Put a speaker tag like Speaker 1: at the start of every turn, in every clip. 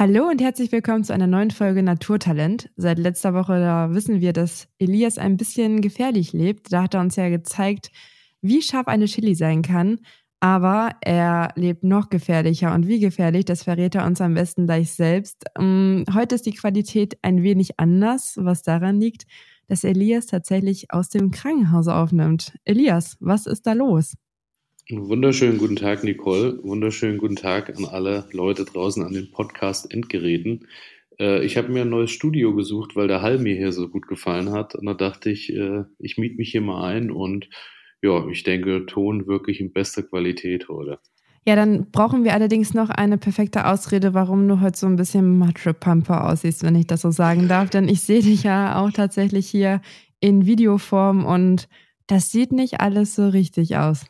Speaker 1: Hallo und herzlich willkommen zu einer neuen Folge Naturtalent. Seit letzter Woche da wissen wir, dass Elias ein bisschen gefährlich lebt. Da hat er uns ja gezeigt, wie scharf eine Chili sein kann. Aber er lebt noch gefährlicher. Und wie gefährlich, das verrät er uns am besten gleich selbst. Ähm, heute ist die Qualität ein wenig anders, was daran liegt, dass Elias tatsächlich aus dem Krankenhaus aufnimmt. Elias, was ist da los?
Speaker 2: Wunderschönen guten Tag, Nicole. Wunderschönen guten Tag an alle Leute draußen an den Podcast-Endgeräten. Äh, ich habe mir ein neues Studio gesucht, weil der Hall mir hier so gut gefallen hat. Und da dachte ich, äh, ich miete mich hier mal ein und ja, ich denke, Ton wirklich in bester Qualität heute.
Speaker 1: Ja, dann brauchen wir allerdings noch eine perfekte Ausrede, warum du heute so ein bisschen Matschepampe aussiehst, wenn ich das so sagen darf. Denn ich sehe dich ja auch tatsächlich hier in Videoform und das sieht nicht alles so richtig aus.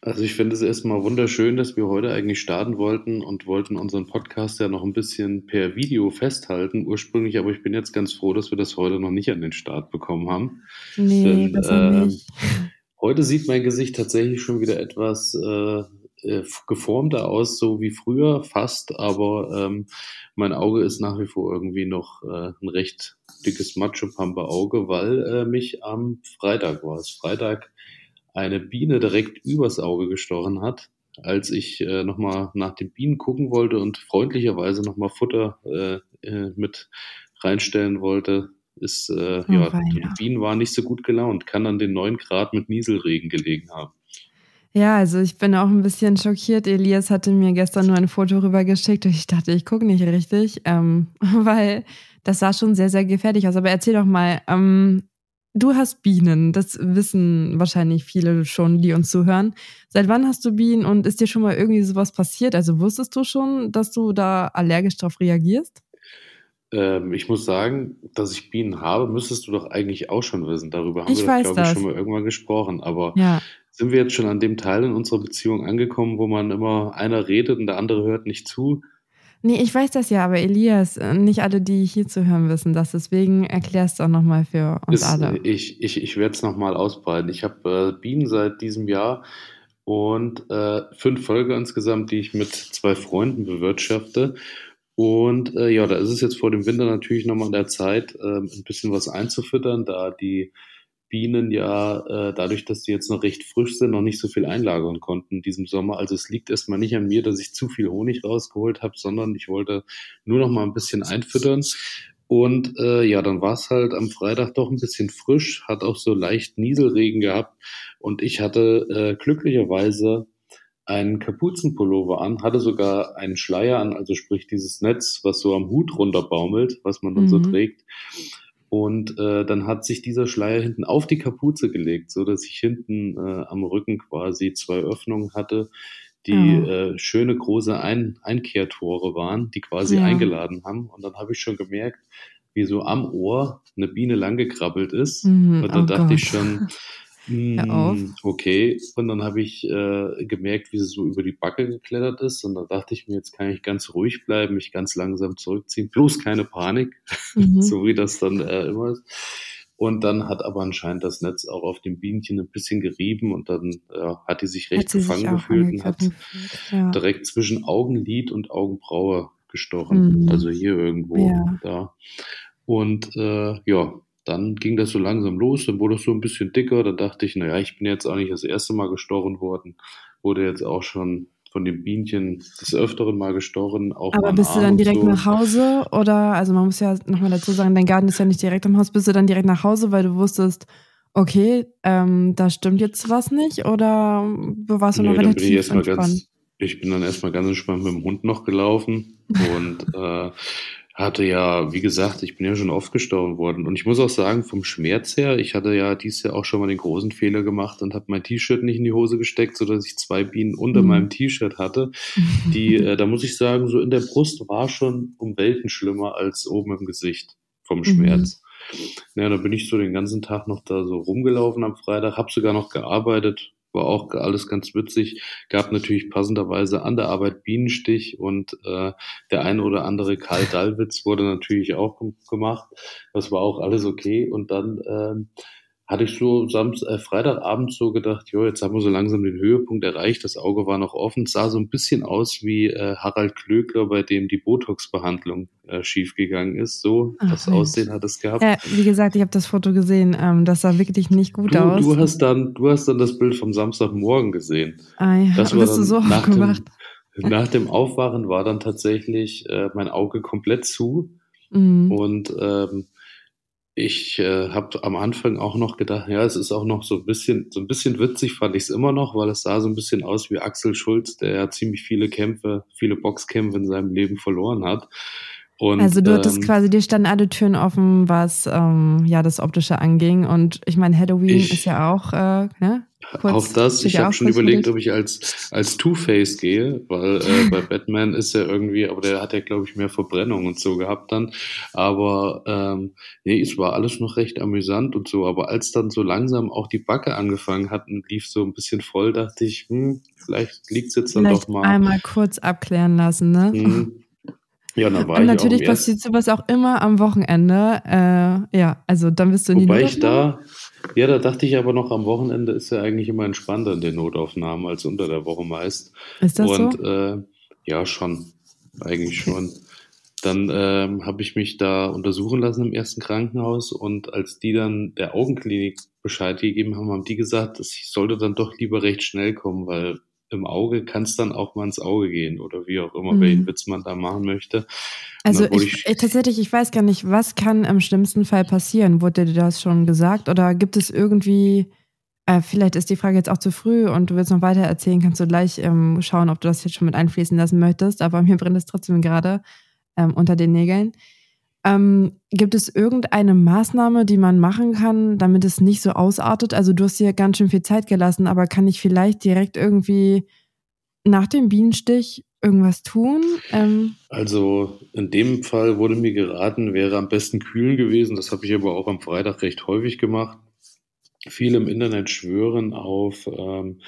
Speaker 2: Also ich finde es erstmal wunderschön, dass wir heute eigentlich starten wollten und wollten unseren Podcast ja noch ein bisschen per Video festhalten ursprünglich, aber ich bin jetzt ganz froh, dass wir das heute noch nicht an den Start bekommen haben.
Speaker 1: Nee, Denn, besser äh, nicht.
Speaker 2: Heute sieht mein Gesicht tatsächlich schon wieder etwas äh, äh, geformter aus, so wie früher fast, aber ähm, mein Auge ist nach wie vor irgendwie noch äh, ein recht dickes Macho-Pampe-Auge, weil äh, mich am Freitag war es. Freitag eine Biene direkt übers Auge gestochen hat, als ich äh, nochmal nach den Bienen gucken wollte und freundlicherweise nochmal Futter äh, äh, mit reinstellen wollte, ist, äh, oh, ja, die Bienen waren nicht so gut gelaunt, kann an den 9 Grad mit Nieselregen gelegen haben.
Speaker 1: Ja, also ich bin auch ein bisschen schockiert. Elias hatte mir gestern nur ein Foto rübergeschickt und ich dachte, ich gucke nicht richtig, ähm, weil das sah schon sehr, sehr gefährlich aus. Aber erzähl doch mal, ähm, Du hast Bienen, das wissen wahrscheinlich viele schon, die uns zuhören. Seit wann hast du Bienen und ist dir schon mal irgendwie sowas passiert? Also wusstest du schon, dass du da allergisch darauf reagierst?
Speaker 2: Ähm, ich muss sagen, dass ich Bienen habe, müsstest du doch eigentlich auch schon wissen. Darüber haben ich wir, glaube ich, schon mal irgendwann gesprochen. Aber ja. sind wir jetzt schon an dem Teil in unserer Beziehung angekommen, wo man immer einer redet und der andere hört nicht zu?
Speaker 1: Nee, ich weiß das ja, aber Elias, äh, nicht alle, die hier zu hören, wissen das. Deswegen erklärst du auch nochmal für uns
Speaker 2: ist,
Speaker 1: alle.
Speaker 2: Ich, ich, ich werde es nochmal ausbreiten. Ich habe äh, Bienen seit diesem Jahr und äh, fünf Folgen insgesamt, die ich mit zwei Freunden bewirtschafte. Und äh, ja, da ist es jetzt vor dem Winter natürlich nochmal an der Zeit, äh, ein bisschen was einzufüttern, da die Bienen ja äh, dadurch, dass die jetzt noch recht frisch sind, noch nicht so viel einlagern konnten in diesem Sommer. Also es liegt erstmal nicht an mir, dass ich zu viel Honig rausgeholt habe, sondern ich wollte nur noch mal ein bisschen einfüttern. Und äh, ja, dann war es halt am Freitag doch ein bisschen frisch, hat auch so leicht Nieselregen gehabt. Und ich hatte äh, glücklicherweise einen Kapuzenpullover an, hatte sogar einen Schleier an, also sprich dieses Netz, was so am Hut runterbaumelt, was man dann mhm. so trägt. Und äh, dann hat sich dieser Schleier hinten auf die Kapuze gelegt, so dass ich hinten äh, am Rücken quasi zwei Öffnungen hatte, die mhm. äh, schöne große Ein Einkehrtore waren, die quasi ja. eingeladen haben. Und dann habe ich schon gemerkt, wie so am Ohr eine Biene langgekrabbelt ist. Mhm, und da oh dachte Gott. ich schon, hm, okay, und dann habe ich äh, gemerkt, wie sie so über die Backe geklettert ist. Und da dachte ich mir, jetzt kann ich ganz ruhig bleiben, mich ganz langsam zurückziehen. Bloß keine Panik, mhm. so wie das dann äh, immer ist. Und dann hat aber anscheinend das Netz auch auf dem Bienchen ein bisschen gerieben und dann äh, hat die sich recht gefangen gefühlt und hat ja. direkt zwischen Augenlid und Augenbraue gestochen. Mhm. Also hier irgendwo ja. da. Und äh, ja, dann ging das so langsam los, dann wurde es so ein bisschen dicker, dann dachte ich, naja, ich bin jetzt auch nicht das erste Mal gestochen worden, wurde jetzt auch schon von dem Bienchen des Öfteren mal gestochen. Auch
Speaker 1: Aber bist du dann direkt so. nach Hause oder, also man muss ja nochmal dazu sagen, dein Garten ist ja nicht direkt am Haus, bist du dann direkt nach Hause, weil du wusstest, okay, ähm, da stimmt jetzt was nicht oder warst du nee, noch relativ
Speaker 2: ich entspannt? Ganz, ich bin dann erstmal ganz entspannt mit dem Hund noch gelaufen und äh, hatte ja, wie gesagt, ich bin ja schon oft gestorben worden. Und ich muss auch sagen, vom Schmerz her, ich hatte ja dieses Jahr auch schon mal den großen Fehler gemacht und habe mein T-Shirt nicht in die Hose gesteckt, sodass ich zwei Bienen unter mhm. meinem T-Shirt hatte. Die, äh, da muss ich sagen, so in der Brust war schon um Welten schlimmer als oben im Gesicht vom Schmerz. Mhm. Ja, da bin ich so den ganzen Tag noch da so rumgelaufen am Freitag, habe sogar noch gearbeitet, war auch alles ganz witzig. Gab natürlich passenderweise an der Arbeit Bienenstich und äh, der eine oder andere Karl Dallwitz wurde natürlich auch gemacht. Das war auch alles okay. Und dann ähm, hatte ich so Samst, äh, Freitagabend so gedacht, jo, jetzt haben wir so langsam den Höhepunkt erreicht, das Auge war noch offen, es sah so ein bisschen aus wie äh, Harald Klöckler, bei dem die Botox-Behandlung äh, schiefgegangen ist. So, Ach, das Mensch. Aussehen hat es gehabt.
Speaker 1: Ja, wie gesagt, ich habe das Foto gesehen, ähm, das sah wirklich nicht gut
Speaker 2: du,
Speaker 1: aus.
Speaker 2: Du hast, dann, du hast dann das Bild vom Samstagmorgen gesehen.
Speaker 1: Ah ja, das war bist du so nach
Speaker 2: dem, nach dem Aufwachen war dann tatsächlich äh, mein Auge komplett zu mhm. und ähm, ich äh, habe am Anfang auch noch gedacht, ja, es ist auch noch so ein bisschen, so ein bisschen witzig fand ich es immer noch, weil es sah so ein bisschen aus wie Axel Schulz, der ja ziemlich viele Kämpfe, viele Boxkämpfe in seinem Leben verloren hat.
Speaker 1: Und, also du hattest ähm, quasi, dir standen alle Türen offen, was ähm, ja das Optische anging. Und ich meine, Halloween ich, ist ja auch, äh, ne?
Speaker 2: Auch das, ich habe schon überlegt, ob ich als, als Two-Face gehe, weil äh, bei Batman ist er irgendwie, aber der hat ja, glaube ich, mehr Verbrennung und so gehabt dann. Aber ähm, nee, es war alles noch recht amüsant und so. Aber als dann so langsam auch die Backe angefangen hat und lief so ein bisschen voll, dachte ich, hm, vielleicht liegt es jetzt dann
Speaker 1: vielleicht
Speaker 2: doch mal.
Speaker 1: Einmal kurz abklären lassen, ne? Hm,
Speaker 2: ja, dann war
Speaker 1: Und
Speaker 2: ich
Speaker 1: natürlich passiert sowas auch immer am Wochenende. Äh, ja, also dann bist du in
Speaker 2: Wobei die ich da, ja, da dachte ich aber noch, am Wochenende ist ja eigentlich immer entspannter in den Notaufnahmen als unter der Woche meist.
Speaker 1: Ist das
Speaker 2: Und,
Speaker 1: so?
Speaker 2: Äh, ja, schon. Eigentlich okay. schon. Dann ähm, habe ich mich da untersuchen lassen im ersten Krankenhaus und als die dann der Augenklinik Bescheid gegeben haben, haben die gesagt, dass ich sollte dann doch lieber recht schnell kommen, weil im Auge kann es dann auch mal ins Auge gehen oder wie auch immer, mhm. welchen Witz man da machen möchte.
Speaker 1: Also ich, ich, tatsächlich, ich weiß gar nicht, was kann im schlimmsten Fall passieren? Wurde dir das schon gesagt oder gibt es irgendwie, äh, vielleicht ist die Frage jetzt auch zu früh und du willst noch weiter erzählen, kannst du gleich ähm, schauen, ob du das jetzt schon mit einfließen lassen möchtest, aber mir brennt es trotzdem gerade ähm, unter den Nägeln. Ähm, gibt es irgendeine Maßnahme, die man machen kann, damit es nicht so ausartet? Also du hast dir ganz schön viel Zeit gelassen, aber kann ich vielleicht direkt irgendwie nach dem Bienenstich irgendwas tun? Ähm
Speaker 2: also in dem Fall wurde mir geraten, wäre am besten kühlen gewesen. Das habe ich aber auch am Freitag recht häufig gemacht. Viele im Internet schwören auf ähm,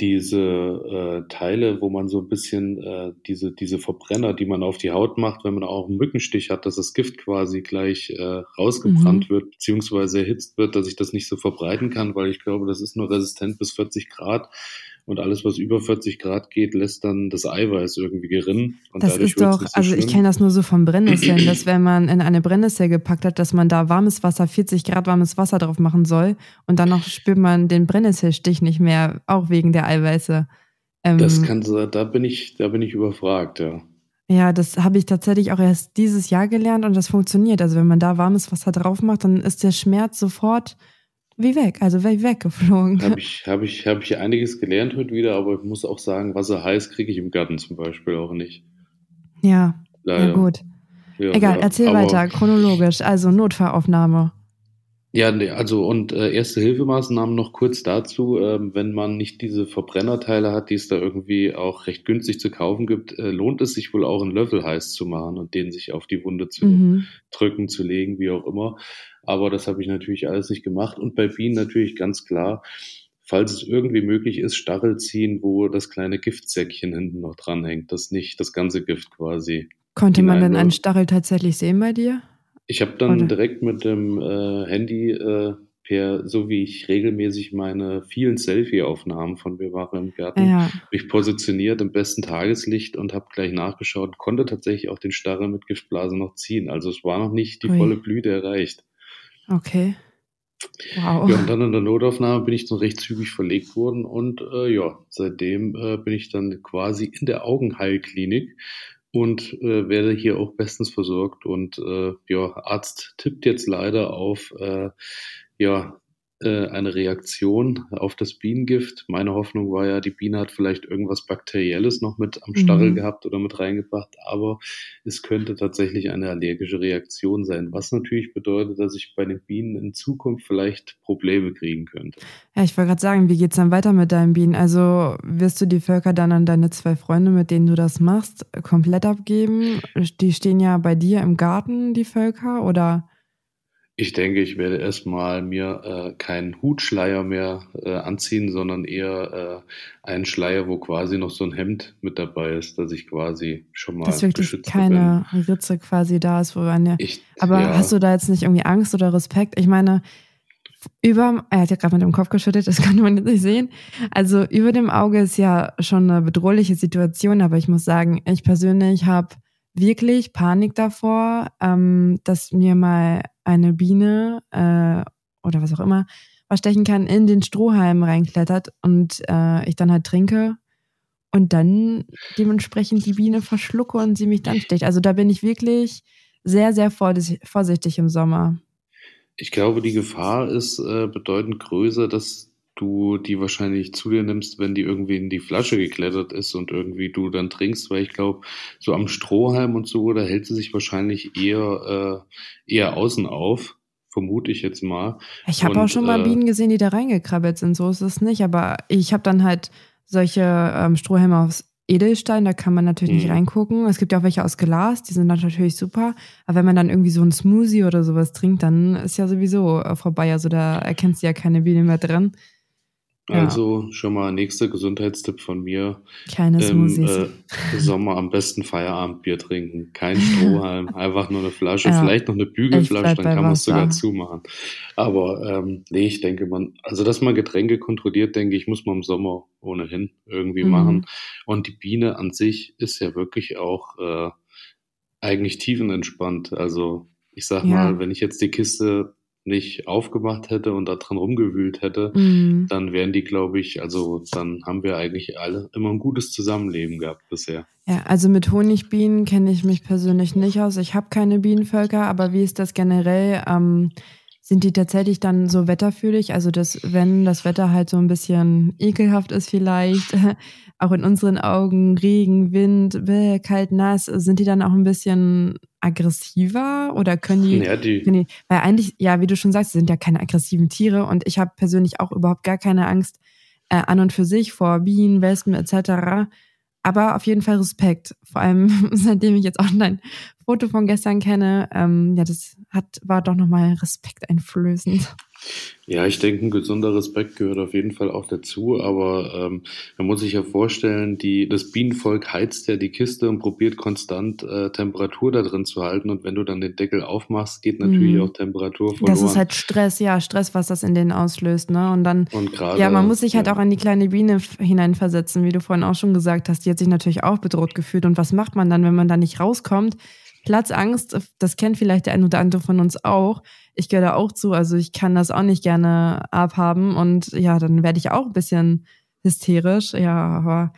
Speaker 2: diese äh, Teile, wo man so ein bisschen äh, diese, diese Verbrenner, die man auf die Haut macht, wenn man auch einen Mückenstich hat, dass das Gift quasi gleich äh, rausgebrannt mhm. wird, beziehungsweise erhitzt wird, dass ich das nicht so verbreiten kann, weil ich glaube, das ist nur resistent bis 40 Grad. Und alles, was über 40 Grad geht, lässt dann das Eiweiß irgendwie gerinnen. Und
Speaker 1: das ist doch, so also ich kenne das nur so vom Brennnesseln, dass wenn man in eine Brennnessel gepackt hat, dass man da warmes Wasser, 40 Grad warmes Wasser drauf machen soll. Und dann noch spürt man den Brennnesselstich nicht mehr, auch wegen der Eiweiße.
Speaker 2: Ähm, das kann so, da bin ich, da bin ich überfragt, ja.
Speaker 1: Ja, das habe ich tatsächlich auch erst dieses Jahr gelernt und das funktioniert. Also wenn man da warmes Wasser drauf macht, dann ist der Schmerz sofort wie weg, also wie weggeflogen.
Speaker 2: Habe ich, hab ich, hab ich einiges gelernt heute wieder, aber ich muss auch sagen, Wasser heiß kriege ich im Garten zum Beispiel auch nicht.
Speaker 1: Ja, Leider. ja gut. Ja, Egal, ja, erzähl weiter, chronologisch. Also Notfallaufnahme.
Speaker 2: Ja, also und äh, erste Hilfemaßnahmen noch kurz dazu, ähm, wenn man nicht diese Verbrennerteile hat, die es da irgendwie auch recht günstig zu kaufen gibt, äh, lohnt es sich wohl auch einen Löffel heiß zu machen und den sich auf die Wunde zu mhm. drücken, zu legen, wie auch immer. Aber das habe ich natürlich alles nicht gemacht. Und bei Bienen natürlich ganz klar, falls es irgendwie möglich ist, Stachel ziehen, wo das kleine Giftsäckchen hinten noch dranhängt, dass nicht das ganze Gift quasi.
Speaker 1: Konnte man denn einen Stachel tatsächlich sehen bei dir?
Speaker 2: Ich habe dann Oder? direkt mit dem äh, Handy äh, per, so wie ich regelmäßig meine vielen Selfie-Aufnahmen von mir mache im Garten, ja. mich positioniert im besten Tageslicht und habe gleich nachgeschaut, konnte tatsächlich auch den Stachel mit Giftblase noch ziehen. Also es war noch nicht die Ui. volle Blüte erreicht.
Speaker 1: Okay. Wow.
Speaker 2: Ja, und dann in der Notaufnahme bin ich dann recht zügig verlegt worden und äh, ja, seitdem äh, bin ich dann quasi in der Augenheilklinik und äh, werde hier auch bestens versorgt und äh, ja, Arzt tippt jetzt leider auf äh, ja, äh, eine Reaktion auf das Bienengift. Meine Hoffnung war ja, die Biene hat vielleicht irgendwas Bakterielles noch mit am Stachel mhm. gehabt oder mit reingebracht, aber es könnte tatsächlich eine allergische Reaktion sein, was natürlich bedeutet, dass ich bei den Bienen in Zukunft vielleicht Probleme kriegen könnte.
Speaker 1: Ja, ich wollte gerade sagen, wie geht es dann weiter mit deinen Bienen? Also wirst du die Völker dann an deine zwei Freunde, mit denen du das machst, komplett abgeben? Die stehen ja bei dir im Garten, die Völker, oder?
Speaker 2: Ich denke, ich werde erstmal mir äh, keinen Hutschleier mehr äh, anziehen, sondern eher äh, einen Schleier, wo quasi noch so ein Hemd mit dabei ist, dass ich quasi schon mal
Speaker 1: Dass wirklich keine bin. Ritze quasi da ist, wo eine. Ich, aber ja. hast du da jetzt nicht irgendwie Angst oder Respekt? Ich meine, über, er hat ja gerade mit dem Kopf geschüttet, das konnte man jetzt nicht sehen. Also über dem Auge ist ja schon eine bedrohliche Situation, aber ich muss sagen, ich persönlich habe wirklich Panik davor, ähm, dass mir mal eine Biene äh, oder was auch immer was stechen kann, in den Strohhalm reinklettert und äh, ich dann halt trinke und dann dementsprechend die Biene verschlucke und sie mich dann sticht. Also da bin ich wirklich sehr, sehr vorsichtig im Sommer.
Speaker 2: Ich glaube, die Gefahr ist äh, bedeutend größer, dass du die wahrscheinlich zu dir nimmst, wenn die irgendwie in die Flasche geklettert ist und irgendwie du dann trinkst, weil ich glaube, so am Strohhalm und so, da hält sie sich wahrscheinlich eher, äh, eher außen auf, vermute ich jetzt mal.
Speaker 1: Ich habe auch schon mal äh, Bienen gesehen, die da reingekrabbelt sind, so ist es nicht, aber ich habe dann halt solche ähm, Strohhalme aus Edelstein, da kann man natürlich nicht mhm. reingucken. Es gibt ja auch welche aus Glas, die sind natürlich super. Aber wenn man dann irgendwie so ein Smoothie oder sowas trinkt, dann ist ja sowieso äh, vorbei. Also da erkennst du ja keine Biene mehr drin.
Speaker 2: Also schon mal nächster Gesundheitstipp von mir.
Speaker 1: Keine Im
Speaker 2: äh, Sommer am besten Feierabendbier trinken. Kein Strohhalm, einfach nur eine Flasche, ja. vielleicht noch eine Bügelflasche, dann kann man es sogar zumachen. Aber ähm, nee, ich denke, man, also dass man Getränke kontrolliert, denke ich, muss man im Sommer ohnehin irgendwie mhm. machen. Und die Biene an sich ist ja wirklich auch äh, eigentlich tiefenentspannt. Also ich sag ja. mal, wenn ich jetzt die Kiste nicht aufgemacht hätte und da dran rumgewühlt hätte, mhm. dann wären die, glaube ich, also dann haben wir eigentlich alle immer ein gutes Zusammenleben gehabt bisher.
Speaker 1: Ja, also mit Honigbienen kenne ich mich persönlich nicht aus. Ich habe keine Bienenvölker, aber wie ist das generell? Ähm, sind die tatsächlich dann so wetterfühlig? Also, dass, wenn das Wetter halt so ein bisschen ekelhaft ist, vielleicht, auch in unseren Augen, Regen, Wind, bäh, kalt, nass, sind die dann auch ein bisschen aggressiver oder können die, ja, die, die, weil eigentlich, ja, wie du schon sagst, sind ja keine aggressiven Tiere und ich habe persönlich auch überhaupt gar keine Angst äh, an und für sich vor Bienen, Wespen etc. Aber auf jeden Fall Respekt, vor allem seitdem ich jetzt auch dein Foto von gestern kenne. Ähm, ja, das hat war doch nochmal Respekt einflößend.
Speaker 2: Ja, ich denke, ein gesunder Respekt gehört auf jeden Fall auch dazu, aber ähm, man muss sich ja vorstellen, die, das Bienenvolk heizt ja die Kiste und probiert konstant äh, Temperatur da drin zu halten und wenn du dann den Deckel aufmachst, geht natürlich mhm. auch Temperatur verloren.
Speaker 1: Das ist halt Stress, ja, Stress, was das in denen auslöst, ne? Und dann, und grade, ja, man muss sich halt ja. auch an die kleine Biene hineinversetzen, wie du vorhin auch schon gesagt hast, die hat sich natürlich auch bedroht gefühlt und was macht man dann, wenn man da nicht rauskommt? Platzangst, das kennt vielleicht der ein oder andere von uns auch. Ich gehöre da auch zu, also ich kann das auch nicht gerne abhaben und ja, dann werde ich auch ein bisschen hysterisch. Ja, aber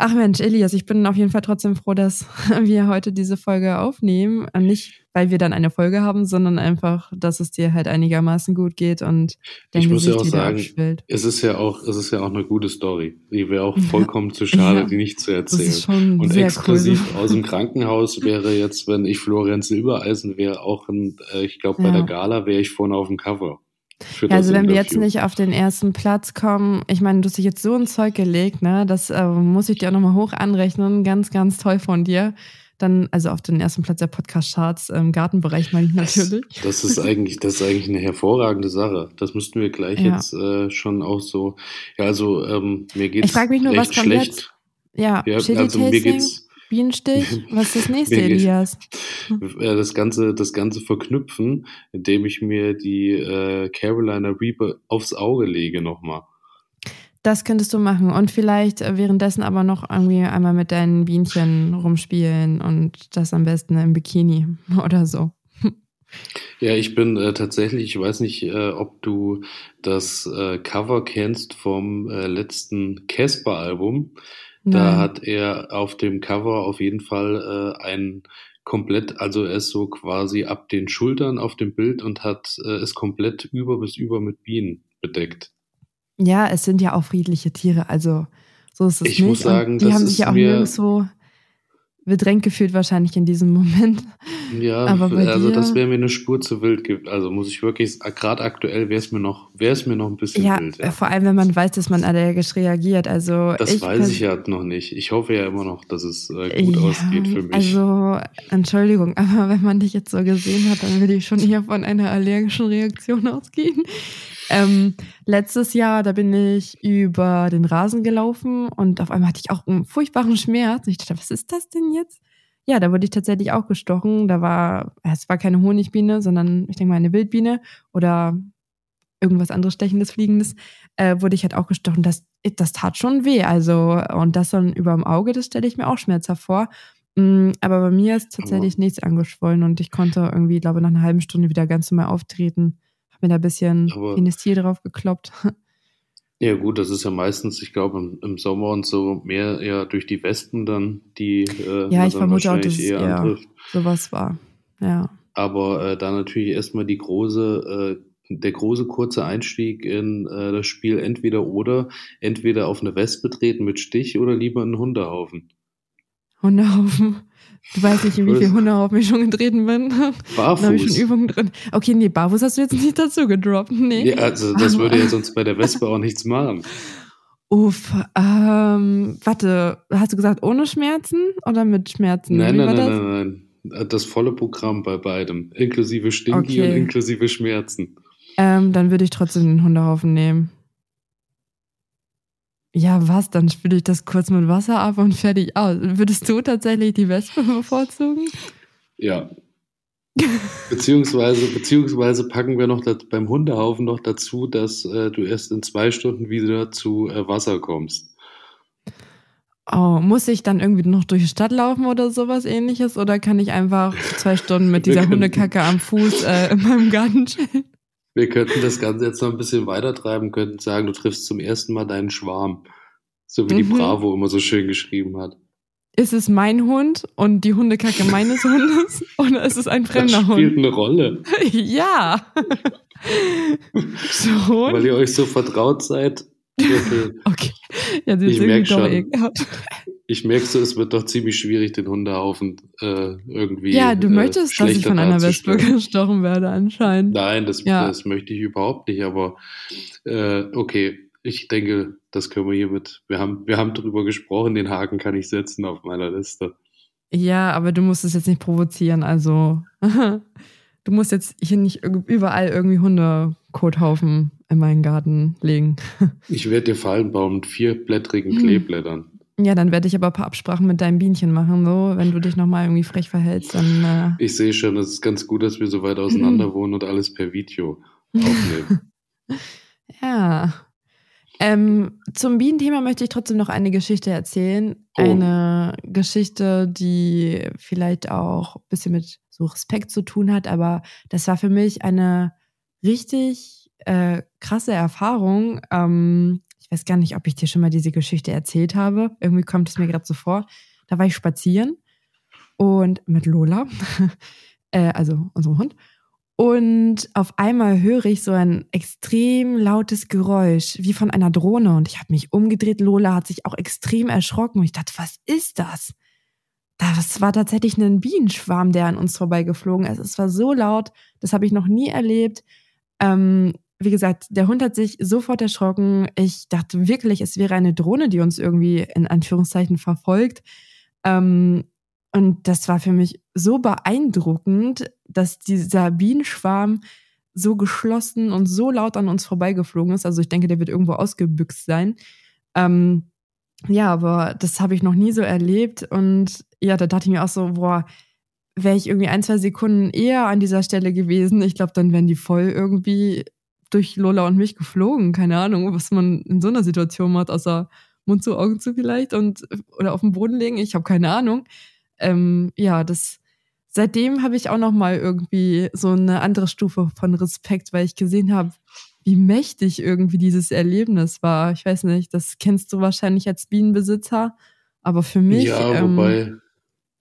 Speaker 1: Ach Mensch, Elias, ich bin auf jeden Fall trotzdem froh, dass wir heute diese Folge aufnehmen. Nicht, weil wir dann eine Folge haben, sondern einfach, dass es dir halt einigermaßen gut geht und
Speaker 2: dein Ich muss ja auch sagen, abspielt. es ist ja auch, es ist ja auch eine gute Story. Die wäre auch vollkommen zu schade, ja, die nicht zu erzählen. und exklusiv cool. aus dem Krankenhaus wäre jetzt, wenn ich Florian Silbereisen wäre, auch ein, äh, ich glaube, bei ja. der Gala wäre ich vorne auf dem Cover.
Speaker 1: Ja, also wenn wir jetzt nicht auf den ersten Platz kommen, ich meine, du hast dich jetzt so ein Zeug gelegt, ne? Das äh, muss ich dir auch nochmal hoch anrechnen. Ganz, ganz toll von dir. Dann, also auf den ersten Platz der Podcast-Charts im Gartenbereich meine ich natürlich.
Speaker 2: Das, das, ist eigentlich, das ist eigentlich eine hervorragende Sache. Das müssten wir gleich ja. jetzt äh, schon auch so. Ja, also ähm, mir geht's.
Speaker 1: Ich frage mich nur, was kommt schlecht. jetzt? Ja, ja also mir geht's Bienenstich? Was ist das nächste, Elias?
Speaker 2: Das Ganze, das Ganze verknüpfen, indem ich mir die äh, Carolina Reaper aufs Auge lege nochmal.
Speaker 1: Das könntest du machen und vielleicht währenddessen aber noch irgendwie einmal mit deinen Bienchen rumspielen und das am besten im Bikini oder so.
Speaker 2: Ja, ich bin äh, tatsächlich, ich weiß nicht, äh, ob du das äh, Cover kennst vom äh, letzten Casper-Album. Da hat er auf dem Cover auf jeden Fall äh, ein komplett, also er ist so quasi ab den Schultern auf dem Bild und hat äh, es komplett über bis über mit Bienen bedeckt.
Speaker 1: Ja, es sind ja auch friedliche Tiere, also so ist es
Speaker 2: ich nicht. Muss sagen,
Speaker 1: und die haben sich ja auch nirgendwo bedrängt gefühlt wahrscheinlich in diesem Moment.
Speaker 2: Ja, aber also das wäre mir eine Spur zu wild. Also muss ich wirklich, gerade aktuell wäre es mir noch, wäre es mir noch ein bisschen
Speaker 1: ja,
Speaker 2: wild.
Speaker 1: Ja, vor allem wenn man weiß, dass man allergisch reagiert. Also
Speaker 2: das ich weiß ich ja noch nicht. Ich hoffe ja immer noch, dass es äh, gut ja, ausgeht für mich.
Speaker 1: Also Entschuldigung, aber wenn man dich jetzt so gesehen hat, dann würde ich schon eher von einer allergischen Reaktion ausgehen. Ähm, letztes Jahr, da bin ich über den Rasen gelaufen und auf einmal hatte ich auch einen furchtbaren Schmerz. Ich dachte, was ist das denn jetzt? Ja, da wurde ich tatsächlich auch gestochen. Da war, es war keine Honigbiene, sondern ich denke mal eine Wildbiene oder irgendwas anderes Stechendes, Fliegendes, äh, wurde ich halt auch gestochen. Das, das tat schon weh. Also, und das dann über dem Auge, das stelle ich mir auch schmerzhaft vor. Mm, aber bei mir ist tatsächlich nichts angeschwollen und ich konnte irgendwie, glaube nach einer halben Stunde wieder ganz normal auftreten. Da ein bisschen Penistil drauf gekloppt.
Speaker 2: Ja, gut, das ist ja meistens, ich glaube, im, im, Sommer und so mehr eher durch die Wespen dann, die
Speaker 1: äh, ja, ich vermute auch, dass eher antrifft. sowas war. Ja.
Speaker 2: Aber äh, da natürlich erstmal die große, äh, der große kurze Einstieg in äh, das Spiel entweder oder, entweder auf eine Wespe treten mit Stich oder lieber einen Hundehaufen.
Speaker 1: Hundehaufen. Du weißt nicht, in wie viel Hundehaufen ich schon getreten bin. Barfuß. Da habe ich schon Übungen drin. Okay, nee, Barfuß hast du jetzt nicht dazu gedroppt. Nee.
Speaker 2: Ja, also das würde ja sonst bei der Wespe auch nichts machen.
Speaker 1: Uff, ähm, warte, hast du gesagt ohne Schmerzen oder mit Schmerzen?
Speaker 2: Nein, nein, nein, nein, nein, Das volle Programm bei beidem. Inklusive Stinky okay. und inklusive Schmerzen.
Speaker 1: Ähm, dann würde ich trotzdem den Hundehaufen nehmen. Ja, was? Dann spüle ich das kurz mit Wasser ab und fertig aus. Würdest du tatsächlich die Wespe bevorzugen?
Speaker 2: Ja. beziehungsweise, beziehungsweise packen wir noch das, beim Hundehaufen noch dazu, dass äh, du erst in zwei Stunden wieder zu äh, Wasser kommst.
Speaker 1: Oh, muss ich dann irgendwie noch durch die Stadt laufen oder sowas ähnliches? Oder kann ich einfach zwei Stunden mit dieser Hundekacke am Fuß äh, in meinem Garten chillen?
Speaker 2: Wir könnten das Ganze jetzt noch ein bisschen weiter treiben, könnten sagen, du triffst zum ersten Mal deinen Schwarm. So wie mhm. die Bravo immer so schön geschrieben hat.
Speaker 1: Ist es mein Hund und die Hundekacke meines Hundes? Oder ist es ein fremder Hund? Das
Speaker 2: spielt eine Rolle.
Speaker 1: ja.
Speaker 2: Schon. Weil ihr euch so vertraut seid.
Speaker 1: Okay. okay. Ja,
Speaker 2: ich merke schon. Ich merke so, es wird doch ziemlich schwierig, den Hundehaufen äh, irgendwie.
Speaker 1: Ja, du äh, möchtest, dass ich von einer Wespe gestochen werde, anscheinend.
Speaker 2: Nein, das, ja. das möchte ich überhaupt nicht, aber äh, okay. Ich denke, das können wir hiermit. Wir haben, wir haben drüber gesprochen, den Haken kann ich setzen auf meiner Liste.
Speaker 1: Ja, aber du musst es jetzt nicht provozieren, also. du musst jetzt hier nicht überall irgendwie Hundekothaufen in meinen Garten legen.
Speaker 2: ich werde dir Fallen bauen mit vierblättrigen Kleeblättern.
Speaker 1: Ja, dann werde ich aber ein paar Absprachen mit deinem Bienchen machen, so. Wenn du dich nochmal irgendwie frech verhältst, dann. Äh
Speaker 2: ich sehe schon, es ist ganz gut, dass wir so weit auseinander wohnen und alles per Video aufnehmen.
Speaker 1: ja. Ähm, zum Bienenthema möchte ich trotzdem noch eine Geschichte erzählen. Oh. Eine Geschichte, die vielleicht auch ein bisschen mit so Respekt zu tun hat, aber das war für mich eine richtig äh, krasse Erfahrung. Ähm, ich weiß gar nicht, ob ich dir schon mal diese Geschichte erzählt habe. Irgendwie kommt es mir gerade so vor. Da war ich spazieren und mit Lola, äh, also unserem Hund. Und auf einmal höre ich so ein extrem lautes Geräusch, wie von einer Drohne. Und ich habe mich umgedreht. Lola hat sich auch extrem erschrocken. Und ich dachte, was ist das? Das war tatsächlich ein Bienenschwarm, der an uns vorbeigeflogen ist. Es war so laut, das habe ich noch nie erlebt. Ähm, wie gesagt, der Hund hat sich sofort erschrocken. Ich dachte wirklich, es wäre eine Drohne, die uns irgendwie in Anführungszeichen verfolgt. Ähm, und das war für mich so beeindruckend, dass dieser Bienenschwarm so geschlossen und so laut an uns vorbeigeflogen ist. Also ich denke, der wird irgendwo ausgebüxt sein. Ähm, ja, aber das habe ich noch nie so erlebt. Und ja, da dachte ich mir auch so, boah, wäre ich irgendwie ein, zwei Sekunden eher an dieser Stelle gewesen, ich glaube, dann wären die voll irgendwie durch Lola und mich geflogen. Keine Ahnung, was man in so einer Situation macht, außer Mund zu, Augen zu vielleicht und oder auf den Boden legen. Ich habe keine Ahnung. Ähm, ja, das seitdem habe ich auch noch mal irgendwie so eine andere Stufe von Respekt, weil ich gesehen habe, wie mächtig irgendwie dieses Erlebnis war. Ich weiß nicht, das kennst du wahrscheinlich als Bienenbesitzer, aber für mich.
Speaker 2: Ja, ähm, wobei.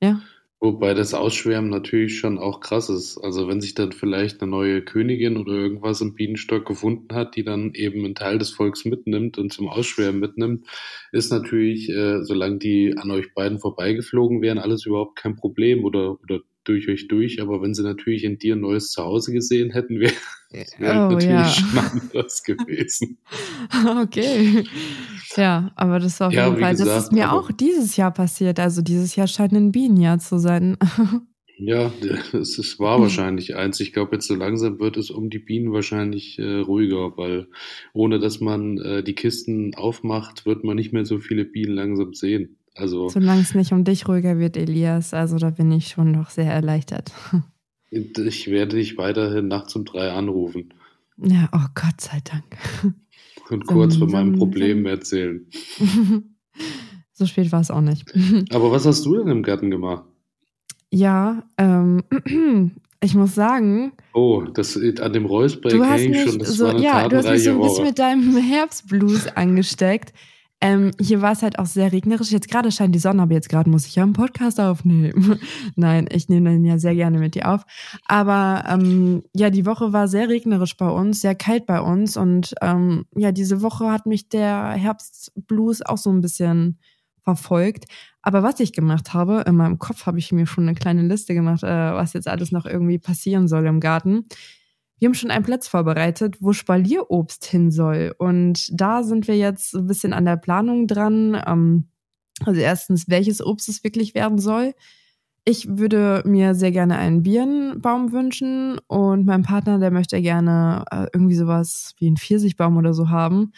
Speaker 2: Ja. Wobei das Ausschwärmen natürlich schon auch krass ist. Also wenn sich dann vielleicht eine neue Königin oder irgendwas im Bienenstock gefunden hat, die dann eben einen Teil des Volks mitnimmt und zum Ausschwärmen mitnimmt, ist natürlich, äh, solange die an euch beiden vorbeigeflogen wären, alles überhaupt kein Problem oder, oder durch euch durch. Aber wenn sie natürlich in dir ein neues Zuhause gesehen hätten, wäre wär oh, natürlich ja. schon anders gewesen.
Speaker 1: okay. Ja, aber das war auf ja, jeden Fall, gesagt, das ist mir auch dieses Jahr passiert. Also dieses Jahr scheint ein Bienenjahr zu sein.
Speaker 2: Ja, es ist, war wahrscheinlich eins. Ich glaube, jetzt so langsam wird es um die Bienen wahrscheinlich äh, ruhiger, weil ohne dass man äh, die Kisten aufmacht, wird man nicht mehr so viele Bienen langsam sehen. Also,
Speaker 1: Solange es nicht um dich ruhiger wird, Elias, also da bin ich schon noch sehr erleichtert.
Speaker 2: Ich werde dich weiterhin nachts um drei anrufen.
Speaker 1: Ja, oh Gott sei Dank.
Speaker 2: Und kurz von meinem Problem erzählen.
Speaker 1: so spät war es auch nicht.
Speaker 2: Aber was hast du denn im Garten gemacht?
Speaker 1: Ja, ähm, ich muss sagen.
Speaker 2: Oh, das an dem Räusper kenne ich schon. Das so, war eine ja, du hast mich so ein bisschen
Speaker 1: mit deinem Herbstblues angesteckt. Ähm, hier war es halt auch sehr regnerisch. Jetzt gerade scheint die Sonne, aber jetzt gerade muss ich ja einen Podcast aufnehmen. Nein, ich nehme den ja sehr gerne mit dir auf. Aber ähm, ja, die Woche war sehr regnerisch bei uns, sehr kalt bei uns. Und ähm, ja, diese Woche hat mich der Herbstblues auch so ein bisschen verfolgt. Aber was ich gemacht habe, in meinem Kopf habe ich mir schon eine kleine Liste gemacht, äh, was jetzt alles noch irgendwie passieren soll im Garten. Wir haben schon einen Platz vorbereitet, wo Spalierobst hin soll. Und da sind wir jetzt ein bisschen an der Planung dran. Ähm, also erstens, welches Obst es wirklich werden soll. Ich würde mir sehr gerne einen Birnenbaum wünschen und mein Partner, der möchte gerne äh, irgendwie sowas wie einen Pfirsichbaum oder so haben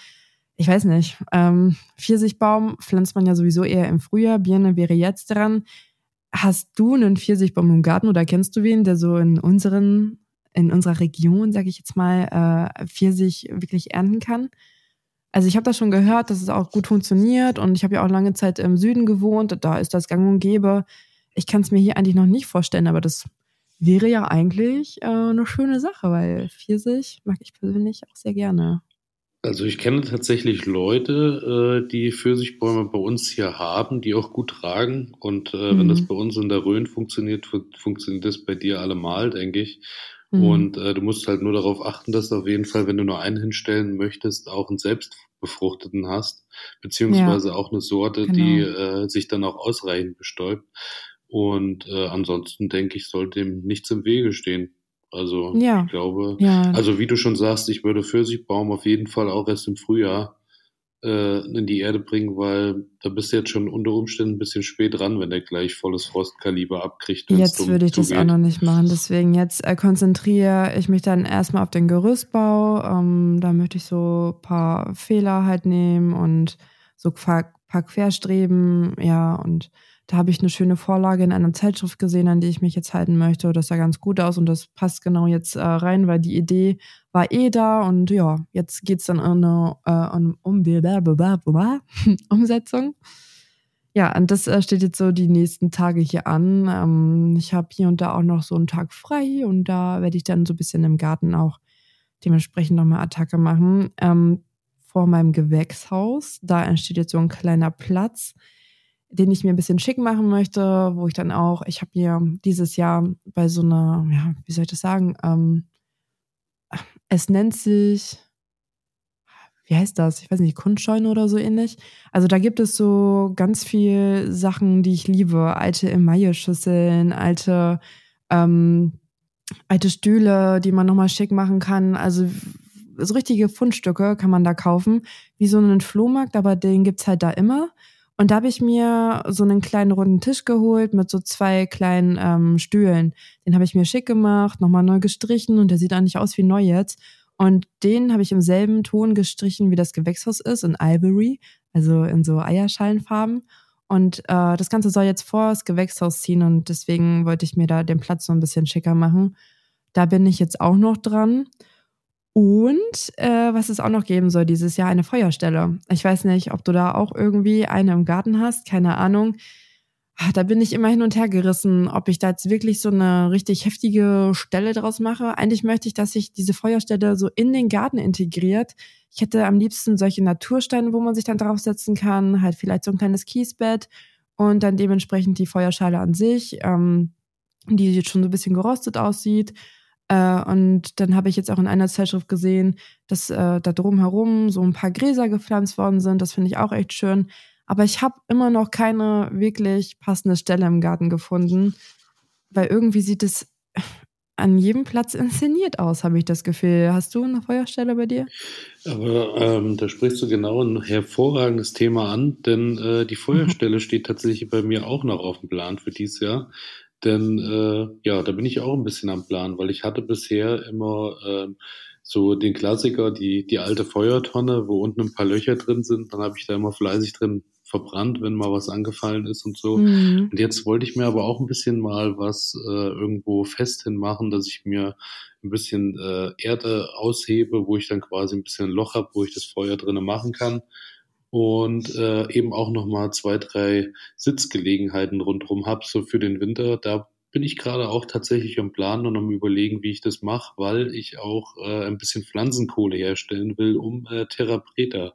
Speaker 1: ich weiß nicht, ähm, Pfirsichbaum pflanzt man ja sowieso eher im Frühjahr, Birne wäre jetzt dran. Hast du einen Pfirsichbaum im Garten oder kennst du wen, der so in unseren, in unserer Region, sage ich jetzt mal, äh, Pfirsich wirklich ernten kann? Also ich habe das schon gehört, dass es auch gut funktioniert und ich habe ja auch lange Zeit im Süden gewohnt, da ist das gang und gäbe. Ich kann es mir hier eigentlich noch nicht vorstellen, aber das wäre ja eigentlich äh, eine schöne Sache, weil Pfirsich mag ich persönlich auch sehr gerne.
Speaker 2: Also ich kenne tatsächlich Leute, äh, die Pfirsichbäume bei uns hier haben, die auch gut tragen. Und äh, mhm. wenn das mhm. bei uns in der Rhön funktioniert, funktioniert das bei dir allemal, denke ich. Mhm. Und äh, du musst halt nur darauf achten, dass du auf jeden Fall, wenn du nur einen hinstellen möchtest, auch einen selbstbefruchteten hast, beziehungsweise ja. auch eine Sorte, genau. die äh, sich dann auch ausreichend bestäubt. Und äh, ansonsten denke ich, sollte dem nichts im Wege stehen. Also ja. ich glaube, ja. also wie du schon sagst, ich würde Pfirsichbaum auf jeden Fall auch erst im Frühjahr äh, in die Erde bringen, weil da bist du jetzt schon unter Umständen ein bisschen spät dran, wenn der gleich volles Frostkaliber abkriegt.
Speaker 1: Jetzt würde ich zugeht. das auch noch nicht machen. Deswegen jetzt äh, konzentriere ich mich dann erstmal auf den Gerüstbau. Ähm, da möchte ich so ein paar Fehler halt nehmen und so paar Querstreben, ja, und da habe ich eine schöne Vorlage in einer Zeitschrift gesehen, an die ich mich jetzt halten möchte. Das sah ganz gut aus und das passt genau jetzt äh, rein, weil die Idee war eh da und ja, jetzt geht's dann in eine, äh, um, um die Umsetzung. Ja, und das äh, steht jetzt so die nächsten Tage hier an. Ähm, ich habe hier und da auch noch so einen Tag frei und da werde ich dann so ein bisschen im Garten auch dementsprechend nochmal Attacke machen. Ähm, vor meinem Gewächshaus, da entsteht jetzt so ein kleiner Platz den ich mir ein bisschen schick machen möchte, wo ich dann auch, ich habe mir dieses Jahr bei so einer, ja, wie soll ich das sagen, ähm, es nennt sich, wie heißt das? Ich weiß nicht, Kunstscheune oder so ähnlich. Also da gibt es so ganz viel Sachen, die ich liebe. Alte Emaille-Schüsseln, alte, ähm, alte Stühle, die man nochmal schick machen kann. Also so richtige Fundstücke kann man da kaufen, wie so einen Flohmarkt, aber den gibt's halt da immer. Und da habe ich mir so einen kleinen runden Tisch geholt mit so zwei kleinen ähm, Stühlen. Den habe ich mir schick gemacht, nochmal neu gestrichen und der sieht eigentlich aus wie neu jetzt. Und den habe ich im selben Ton gestrichen, wie das Gewächshaus ist, in Ivory, also in so Eierschalenfarben. Und äh, das Ganze soll jetzt vor das Gewächshaus ziehen und deswegen wollte ich mir da den Platz so ein bisschen schicker machen. Da bin ich jetzt auch noch dran. Und äh, was es auch noch geben soll dieses Jahr, eine Feuerstelle. Ich weiß nicht, ob du da auch irgendwie eine im Garten hast, keine Ahnung. Ah, da bin ich immer hin und her gerissen, ob ich da jetzt wirklich so eine richtig heftige Stelle draus mache. Eigentlich möchte ich, dass sich diese Feuerstelle so in den Garten integriert. Ich hätte am liebsten solche Natursteine, wo man sich dann draufsetzen kann, halt vielleicht so ein kleines Kiesbett und dann dementsprechend die Feuerschale an sich, ähm, die jetzt schon so ein bisschen gerostet aussieht äh, und dann habe ich jetzt auch in einer Zeitschrift gesehen, dass äh, da drumherum so ein paar Gräser gepflanzt worden sind. Das finde ich auch echt schön. Aber ich habe immer noch keine wirklich passende Stelle im Garten gefunden, weil irgendwie sieht es an jedem Platz inszeniert aus, habe ich das Gefühl. Hast du eine Feuerstelle bei dir?
Speaker 2: Aber ähm, da sprichst du genau ein hervorragendes Thema an, denn äh, die Feuerstelle steht tatsächlich bei mir auch noch auf dem Plan für dieses Jahr. Denn äh, ja, da bin ich auch ein bisschen am Plan, weil ich hatte bisher immer äh, so den Klassiker, die, die alte Feuertonne, wo unten ein paar Löcher drin sind. Dann habe ich da immer fleißig drin verbrannt, wenn mal was angefallen ist und so. Mhm. Und jetzt wollte ich mir aber auch ein bisschen mal was äh, irgendwo fest hinmachen, dass ich mir ein bisschen äh, Erde aushebe, wo ich dann quasi ein bisschen ein Loch habe, wo ich das Feuer drinnen machen kann. Und äh, eben auch nochmal zwei, drei Sitzgelegenheiten rundherum habe, so für den Winter. Da bin ich gerade auch tatsächlich am Planen und am Überlegen, wie ich das mache, weil ich auch äh, ein bisschen Pflanzenkohle herstellen will, um äh, Terra Preta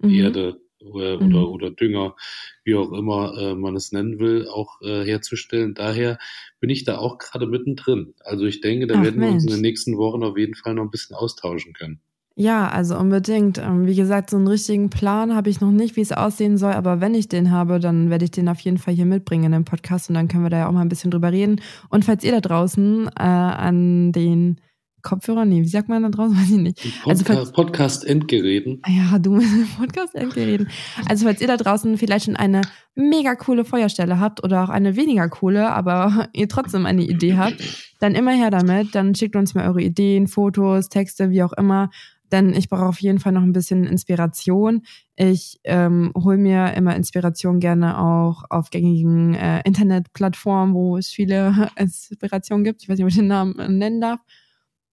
Speaker 2: mhm. Erde oder, mhm. oder, Dünger, wie auch immer äh, man es nennen will, auch äh, herzustellen. Daher bin ich da auch gerade mittendrin. Also ich denke, da Ach, werden wir uns in den nächsten Wochen auf jeden Fall noch ein bisschen austauschen können.
Speaker 1: Ja, also unbedingt. Ähm, wie gesagt, so einen richtigen Plan habe ich noch nicht, wie es aussehen soll, aber wenn ich den habe, dann werde ich den auf jeden Fall hier mitbringen in den Podcast und dann können wir da ja auch mal ein bisschen drüber reden. Und falls ihr da draußen äh, an den Kopfhörer, nee, wie sagt man da draußen? Weiß ich nicht.
Speaker 2: Podcast, also Podcast-Endgeräten.
Speaker 1: Ja, du mit Podcast-Endgeräten. Also falls ihr da draußen vielleicht schon eine mega coole Feuerstelle habt oder auch eine weniger coole, aber ihr trotzdem eine Idee habt, dann immer her damit. Dann schickt uns mal eure Ideen, Fotos, Texte, wie auch immer denn ich brauche auf jeden Fall noch ein bisschen Inspiration. Ich ähm, hole mir immer Inspiration gerne auch auf gängigen äh, Internetplattformen, wo es viele Inspirationen gibt. Ich weiß nicht, ob ich den Namen nennen darf.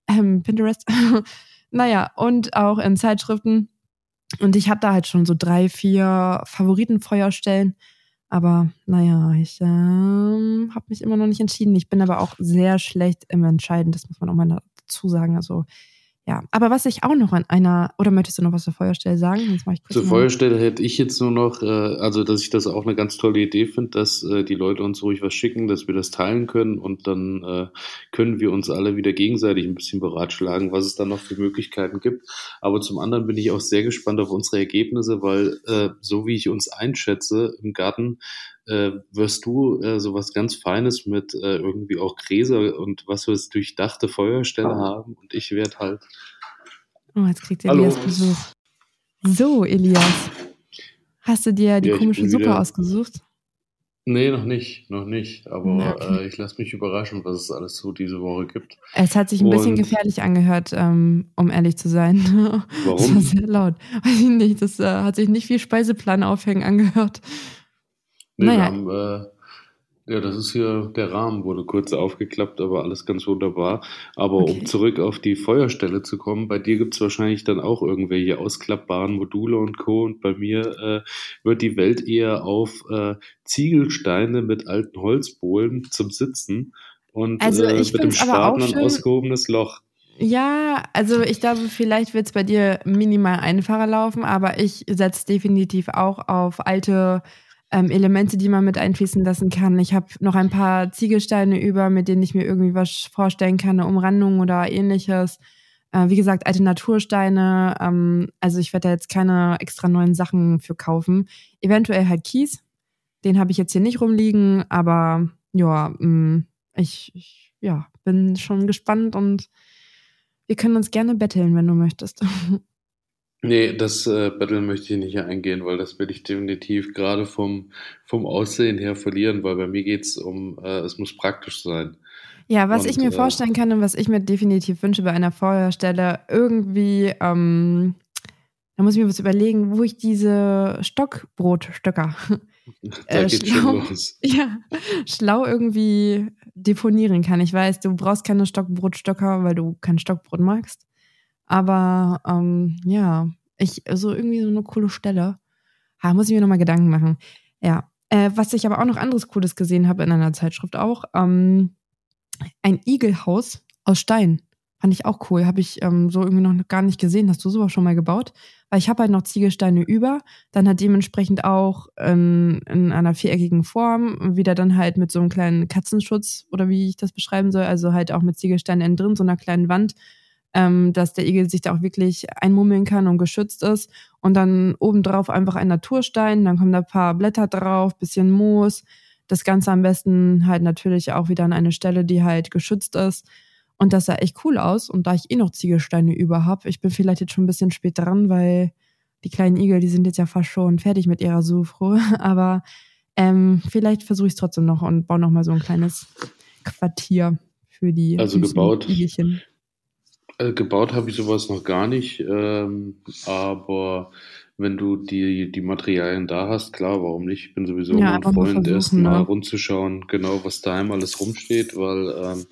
Speaker 1: Ähm, Pinterest. naja, und auch in Zeitschriften. Und ich habe da halt schon so drei, vier Favoritenfeuerstellen. Aber naja, ich ähm, habe mich immer noch nicht entschieden. Ich bin aber auch sehr schlecht im Entscheiden, das muss man auch mal dazu sagen. Also ja, aber was ich auch noch an einer, oder möchtest du noch was zur Feuerstelle sagen?
Speaker 2: zur Feuerstelle hätte ich jetzt nur noch, äh, also dass ich das auch eine ganz tolle Idee finde, dass äh, die Leute uns ruhig was schicken, dass wir das teilen können und dann äh, können wir uns alle wieder gegenseitig ein bisschen beratschlagen, was es dann noch für Möglichkeiten gibt. Aber zum anderen bin ich auch sehr gespannt auf unsere Ergebnisse, weil äh, so wie ich uns einschätze im Garten, äh, wirst du äh, sowas ganz Feines mit äh, irgendwie auch Gräser und was wir durchdachte Feuerstelle haben und ich werde halt.
Speaker 1: Oh, jetzt kriegt Elias Hallo. Besuch. So, Elias. Hast du dir die ja, komische Suppe wieder... ausgesucht?
Speaker 2: Nee, noch nicht, noch nicht. Aber okay. äh, ich lasse mich überraschen, was es alles so diese Woche gibt.
Speaker 1: Es hat sich ein Und bisschen gefährlich angehört, ähm, um ehrlich zu sein.
Speaker 2: Warum? Das war
Speaker 1: sehr laut. Weiß ich nicht, das äh, hat sich nicht wie Speiseplan aufhängen angehört.
Speaker 2: Nee, naja. wir haben, äh, ja, das ist hier, der Rahmen wurde kurz aufgeklappt, aber alles ganz wunderbar. Aber okay. um zurück auf die Feuerstelle zu kommen, bei dir gibt es wahrscheinlich dann auch irgendwelche ausklappbaren Module und Co. Und bei mir äh, wird die Welt eher auf äh, Ziegelsteine mit alten Holzbohlen zum Sitzen und
Speaker 1: also
Speaker 2: äh, mit dem Spaten ein ausgehobenes Loch.
Speaker 1: Ja, also ich glaube, vielleicht wird es bei dir minimal einfacher laufen, aber ich setze definitiv auch auf alte ähm, Elemente, die man mit einfließen lassen kann. Ich habe noch ein paar Ziegelsteine über, mit denen ich mir irgendwie was vorstellen kann, eine Umrandung oder ähnliches. Äh, wie gesagt, alte Natursteine. Ähm, also ich werde da jetzt keine extra neuen Sachen für kaufen. Eventuell halt Kies. Den habe ich jetzt hier nicht rumliegen, aber ja, mh, mm, ich, ich ja, bin schon gespannt und wir können uns gerne betteln, wenn du möchtest.
Speaker 2: Nee, das äh, Battle möchte ich nicht eingehen, weil das will ich definitiv gerade vom, vom Aussehen her verlieren, weil bei mir geht es um, äh, es muss praktisch sein.
Speaker 1: Ja, was und, ich mir äh, vorstellen kann und was ich mir definitiv wünsche bei einer Feuerstelle, irgendwie, ähm, da muss ich mir was überlegen, wo ich diese Stockbrotstöcker
Speaker 2: da äh, schlau,
Speaker 1: ja, schlau irgendwie deponieren kann. Ich weiß, du brauchst keine Stockbrotstöcker, weil du kein Stockbrot magst. Aber ähm, ja, ich, so irgendwie so eine coole Stelle. Ha, muss ich mir nochmal Gedanken machen. Ja. Äh, was ich aber auch noch anderes Cooles gesehen habe in einer Zeitschrift auch, ähm, ein Igelhaus aus Stein. Fand ich auch cool. Habe ich ähm, so irgendwie noch gar nicht gesehen. Hast du sowas schon mal gebaut? Weil ich habe halt noch Ziegelsteine über. Dann halt dementsprechend auch in, in einer viereckigen Form. Wieder dann halt mit so einem kleinen Katzenschutz oder wie ich das beschreiben soll. Also halt auch mit Ziegelsteinen innen drin, so einer kleinen Wand ähm, dass der Igel sich da auch wirklich einmummeln kann und geschützt ist. Und dann obendrauf einfach ein Naturstein, dann kommen da ein paar Blätter drauf, bisschen Moos. Das Ganze am besten halt natürlich auch wieder an eine Stelle, die halt geschützt ist. Und das sah echt cool aus. Und da ich eh noch Ziegelsteine über habe, ich bin vielleicht jetzt schon ein bisschen spät dran, weil die kleinen Igel, die sind jetzt ja fast schon fertig mit ihrer Suchruhe. Aber ähm, vielleicht versuche ich es trotzdem noch und baue noch mal so ein kleines Quartier für die
Speaker 2: also gebaut, Igelchen. Äh, gebaut habe ich sowas noch gar nicht, ähm, aber wenn du die, die Materialien da hast, klar, warum nicht? Ich bin sowieso
Speaker 1: Ja,
Speaker 2: immer ein Freund, erst
Speaker 1: versuchen,
Speaker 2: mal
Speaker 1: ne?
Speaker 2: rumzuschauen, genau, was daheim alles rumsteht, weil ähm,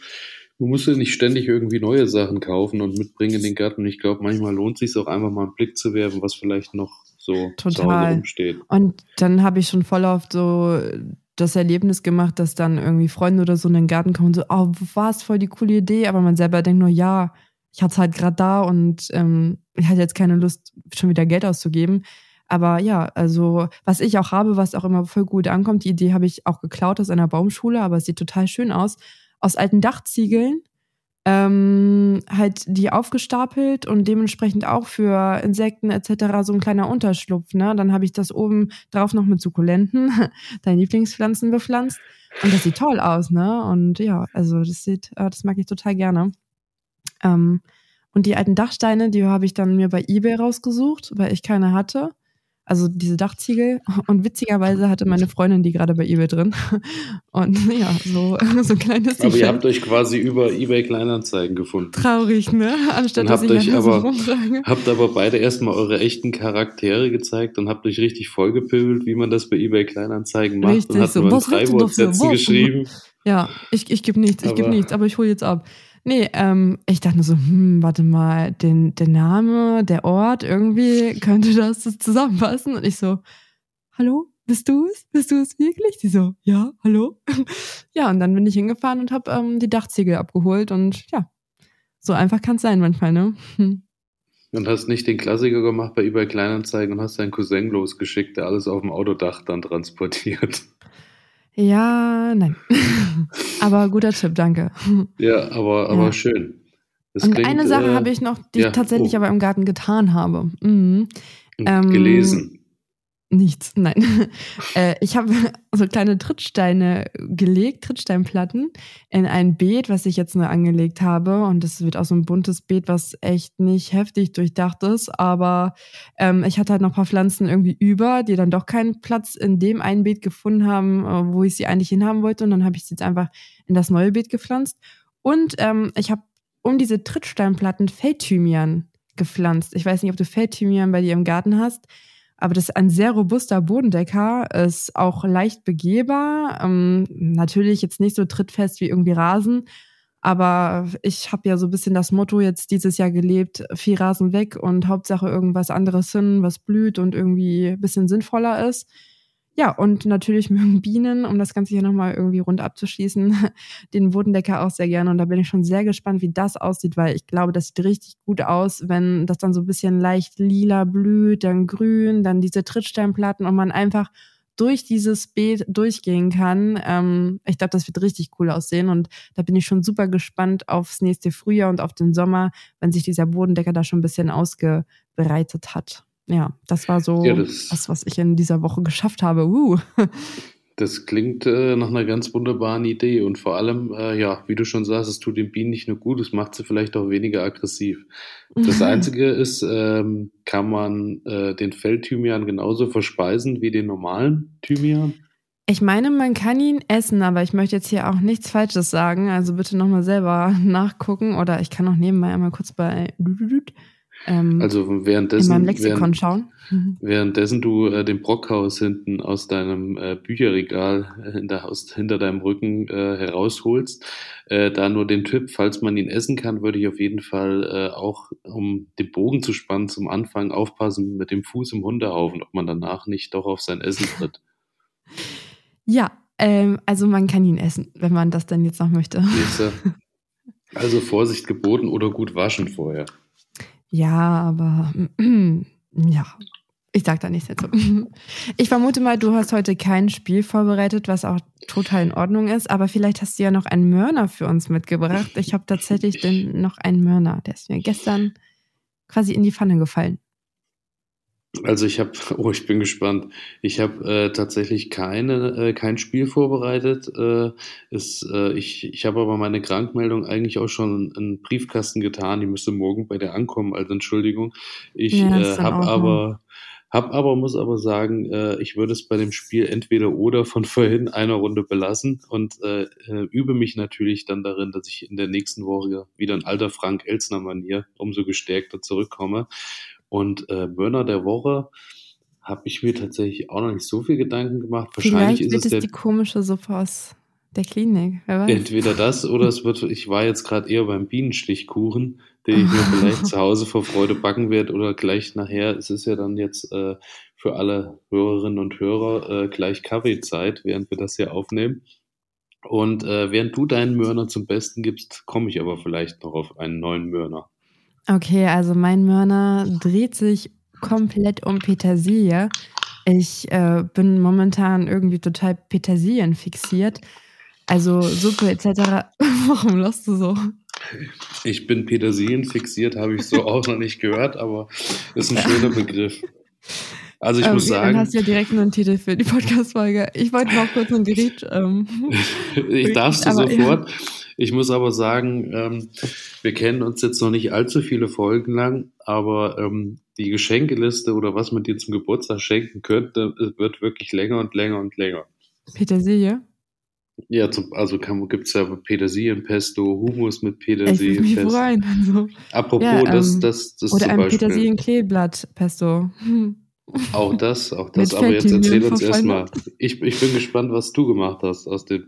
Speaker 2: man muss ja nicht ständig irgendwie neue Sachen kaufen und mitbringen in den Garten. Und ich glaube, manchmal lohnt es sich auch einfach mal einen Blick zu werfen, was vielleicht noch so
Speaker 1: Total.
Speaker 2: rumsteht.
Speaker 1: Und dann habe ich schon voll oft so das Erlebnis gemacht, dass dann irgendwie Freunde oder so in den Garten kommen und so, oh, was, voll die coole Idee, aber man selber denkt nur, ja, ich hatte es halt gerade da und ähm, ich hatte jetzt keine Lust, schon wieder Geld auszugeben. Aber ja, also was ich auch habe, was auch immer voll gut ankommt, die Idee habe ich auch geklaut aus einer Baumschule, aber es sieht total schön aus. Aus alten Dachziegeln ähm, halt die aufgestapelt und dementsprechend auch für Insekten etc. so ein kleiner Unterschlupf. Ne? Dann habe ich das oben drauf noch mit Sukkulenten, deine Lieblingspflanzen bepflanzt. Und das sieht toll aus, ne? Und ja, also das sieht, äh, das mag ich total gerne. Ähm, und die alten Dachsteine, die habe ich dann mir bei eBay rausgesucht, weil ich keine hatte. Also diese Dachziegel. Und witzigerweise hatte meine Freundin die gerade bei eBay drin. Und ja, so, so ein kleines
Speaker 2: Aber ihr habt euch quasi über eBay Kleinanzeigen gefunden.
Speaker 1: Traurig, ne? Anstatt
Speaker 2: Und
Speaker 1: dass
Speaker 2: habt
Speaker 1: ich
Speaker 2: euch aber,
Speaker 1: rumfrage.
Speaker 2: habt aber beide erstmal eure echten Charaktere gezeigt und habt euch richtig vollgepöbelt, wie man das bei eBay Kleinanzeigen macht
Speaker 1: Richtig,
Speaker 2: und habt
Speaker 1: so,
Speaker 2: drei
Speaker 1: was?
Speaker 2: geschrieben.
Speaker 1: Ja, ich, ich gebe nichts, ich gebe nichts, aber ich hole jetzt ab. Nee, ähm, ich dachte nur so, hm, warte mal, den, der Name, der Ort, irgendwie könnte das zusammenpassen. Und ich so, hallo, bist du es? Bist du es wirklich? Die so, ja, hallo. ja, und dann bin ich hingefahren und habe ähm, die Dachziegel abgeholt und ja, so einfach kann es sein manchmal, ne?
Speaker 2: Und hast nicht den Klassiker gemacht bei eBay Kleinanzeigen und hast deinen Cousin losgeschickt, der alles auf dem Autodach dann transportiert.
Speaker 1: Ja, nein. aber guter Tipp, danke.
Speaker 2: Ja, aber, aber
Speaker 1: Ja.
Speaker 2: schön. Das
Speaker 1: Und
Speaker 2: klingt,
Speaker 1: eine Sache
Speaker 2: äh,
Speaker 1: habe ich noch, die
Speaker 2: ja,
Speaker 1: ich tatsächlich
Speaker 2: oh.
Speaker 1: aber im Garten getan habe. Mhm. ähm,
Speaker 2: gelesen.
Speaker 1: Nichts, nein. äh, ich habe so kleine Trittsteine gelegt, Trittsteinplatten, in ein Beet, was ich jetzt nur angelegt habe. Und das wird auch so ein buntes Beet, was echt nicht heftig durchdacht ist. Aber ähm, ich hatte halt noch ein paar Pflanzen irgendwie über, die dann doch keinen Platz in dem einen Beet gefunden haben, äh, wo ich sie eigentlich hinhaben wollte. Und dann habe ich sie jetzt einfach in das neue Beet gepflanzt. Und ähm, ich habe um diese Trittsteinplatten Feldthymian gepflanzt. Ich weiß nicht, ob du Feldthymian bei dir im Garten hast. Aber das ist ein sehr robuster Bodendecker, ist auch leicht begehbar. Ähm, natürlich jetzt nicht so trittfest wie irgendwie Rasen. Aber ich habe ja so ein bisschen das Motto jetzt dieses Jahr gelebt, viel Rasen weg und Hauptsache irgendwas anderes hin, was blüht und irgendwie ein bisschen sinnvoller ist. Ja, und natürlich mögen Bienen, um das Ganze hier nochmal irgendwie rund abzuschließen, den Bodendecker auch sehr gerne. Und da bin ich schon sehr gespannt, wie das aussieht, weil ich glaube, das sieht richtig gut aus, wenn das dann so ein bisschen leicht lila blüht, dann grün, dann diese Trittsteinplatten und man einfach durch dieses Beet durchgehen kann. Ähm, ich glaube, das wird richtig cool aussehen und da bin ich schon super gespannt aufs nächste Frühjahr und auf den Sommer, wenn sich dieser Bodendecker da schon ein bisschen ausgebreitet hat. Ja, das war so
Speaker 2: Ja, das-
Speaker 1: das, was ich in dieser Woche geschafft habe. Uh.
Speaker 2: Das klingt äh, nach einer ganz wunderbaren Idee und vor allem, äh, ja, wie du schon sagst, es tut den Bienen nicht nur gut, es macht sie vielleicht auch weniger aggressiv. Das Einzige ist, ähm, kann man äh, den Feldthymian genauso verspeisen wie den normalen Thymian?
Speaker 1: Ich meine, man kann ihn essen, aber ich möchte jetzt hier auch nichts Falsches sagen. Also bitte nochmal selber nachgucken oder ich kann auch nebenbei einmal kurz bei ähm,
Speaker 2: Also
Speaker 1: in
Speaker 2: währenddessen,
Speaker 1: meinem Lexikon
Speaker 2: während,
Speaker 1: schauen. Mhm.
Speaker 2: währenddessen du äh, den Brockhaus hinten aus deinem äh, Bücherregal äh, hinter, aus, hinter deinem Rücken äh, herausholst, äh, da nur den Tipp, falls man ihn essen kann, würde ich auf jeden Fall äh, auch, um den Bogen zu spannen, zum Anfang aufpassen mit dem Fuß im Hundehaufen, ob man danach nicht doch auf sein Essen tritt.
Speaker 1: Ja, ähm, also man kann ihn essen, wenn man das dann jetzt noch möchte.
Speaker 2: Also Vorsicht geboten oder gut waschen vorher.
Speaker 1: Ja, aber ja, ich sag da nichts dazu. Ich vermute mal, du hast heute kein Spiel vorbereitet, was auch total in Ordnung ist, aber vielleicht hast du ja noch einen Mörner für uns mitgebracht. Ich habe tatsächlich den, noch einen Mörner, der ist mir gestern quasi in die Pfanne gefallen.
Speaker 2: Also ich habe, oh, ich bin gespannt. Ich habe äh, tatsächlich keine, äh, kein Spiel vorbereitet. Äh, ist, äh, ich ich habe aber meine Krankmeldung eigentlich auch schon in einen Briefkasten getan. Die müsste morgen bei dir ankommen. Also Entschuldigung. Ich
Speaker 1: Ja,
Speaker 2: äh, habe aber, hab aber, muss aber sagen, äh, ich würde es bei dem Spiel entweder oder von vorhin einer Runde belassen und äh, äh, übe mich natürlich dann darin, dass ich in der nächsten Woche wieder in alter Frank Elsner Manier umso gestärkter zurückkomme. Und äh, Mörner der Woche habe ich mir tatsächlich auch noch nicht so viel Gedanken gemacht. Wahrscheinlich
Speaker 1: Vielleicht
Speaker 2: ist
Speaker 1: wird
Speaker 2: es
Speaker 1: es
Speaker 2: der,
Speaker 1: die komische Suppe aus der Klinik.
Speaker 2: Entweder das oder es wird, ich war jetzt gerade eher beim Bienenstichkuchen, den ich mir vielleicht zu Hause vor Freude backen werde oder gleich nachher. Es ist ja dann jetzt äh, für alle Hörerinnen und Hörer äh, gleich Kaffeezeit, während wir das hier aufnehmen. Und äh, während du deinen Mörner zum Besten gibst, komme ich aber vielleicht noch auf einen neuen Mörner.
Speaker 1: Okay, also mein Mörner dreht sich komplett um Petersilie. Ich äh, bin momentan irgendwie total Petersilien fixiert. Also Suppe etc. Warum lachst du so?
Speaker 2: Ich bin Petersilien fixiert, habe ich so auch noch nicht gehört, aber ist ein schöner Begriff. Also ich
Speaker 1: Ähm,
Speaker 2: muss
Speaker 1: Dann
Speaker 2: sagen,
Speaker 1: hast du ja direkt einen Titel für die Podcast-Folge. Ich wollte noch kurz ein Gericht. Ähm,
Speaker 2: ich darfst du
Speaker 1: aber ja.
Speaker 2: Ich muss aber sagen, ähm, wir kennen uns jetzt noch nicht allzu viele Folgen lang, aber ähm, die Geschenkeliste oder was man dir zum Geburtstag schenken könnte, äh, wird wirklich länger und länger und länger.
Speaker 1: Petersilie.
Speaker 2: Ja, zum, also gibt es ja Petersilienpesto, Hummus mit Petersilienpesto.
Speaker 1: freuen. Also.
Speaker 2: Apropos,
Speaker 1: Ja,
Speaker 2: das,
Speaker 1: ähm,
Speaker 2: das, das
Speaker 1: Oder
Speaker 2: zum
Speaker 1: ein. Petersilien-Kleeblatt-Pesto. Hm.
Speaker 2: Auch das, auch das. Aber jetzt erzähl uns erstmal. Ich, ich bin gespannt, was du gemacht hast aus dem.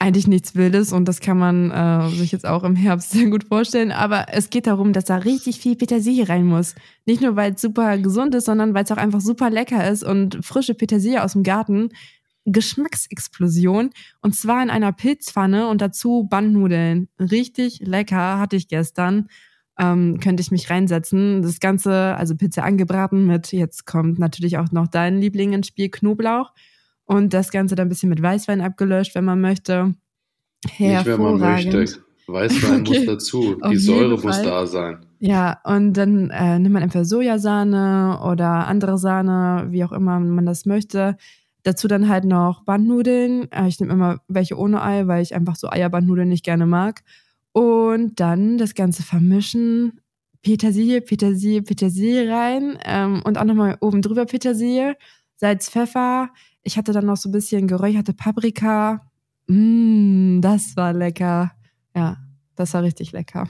Speaker 1: Eigentlich nichts Wildes und das kann man äh, sich jetzt auch im Herbst sehr gut vorstellen. Aber es geht darum, dass da richtig viel Petersilie rein muss. Nicht nur, weil es super gesund ist, sondern weil es auch einfach super lecker ist und frische Petersilie aus dem Garten. Geschmacksexplosion und zwar in einer Pilzpfanne und dazu Bandnudeln. Richtig lecker, hatte ich gestern. Ähm, könnte ich mich reinsetzen. Das Ganze, also Pizza angebraten mit, jetzt kommt natürlich auch noch dein Liebling ins Spiel, Knoblauch. Und das Ganze dann ein bisschen mit Weißwein abgelöscht, wenn man möchte.
Speaker 2: Nicht, wenn man möchte. Weißwein
Speaker 1: Okay.
Speaker 2: muss dazu.
Speaker 1: Auf
Speaker 2: Die
Speaker 1: jeden
Speaker 2: Säure muss da sein.
Speaker 1: Ja, und dann äh, nimmt man entweder Sojasahne oder andere Sahne, wie auch immer man das möchte. Dazu dann halt noch Bandnudeln. Äh, ich nehme immer welche ohne Ei, weil ich einfach so Eierbandnudeln nicht gerne mag. Und dann das Ganze vermischen. Petersilie, Petersilie, Petersilie rein. Ähm, und auch nochmal oben drüber Petersilie. Salz, Pfeffer. Ich hatte dann noch so ein bisschen geräucherte Paprika. Mmm, das war lecker. Ja, das war richtig lecker.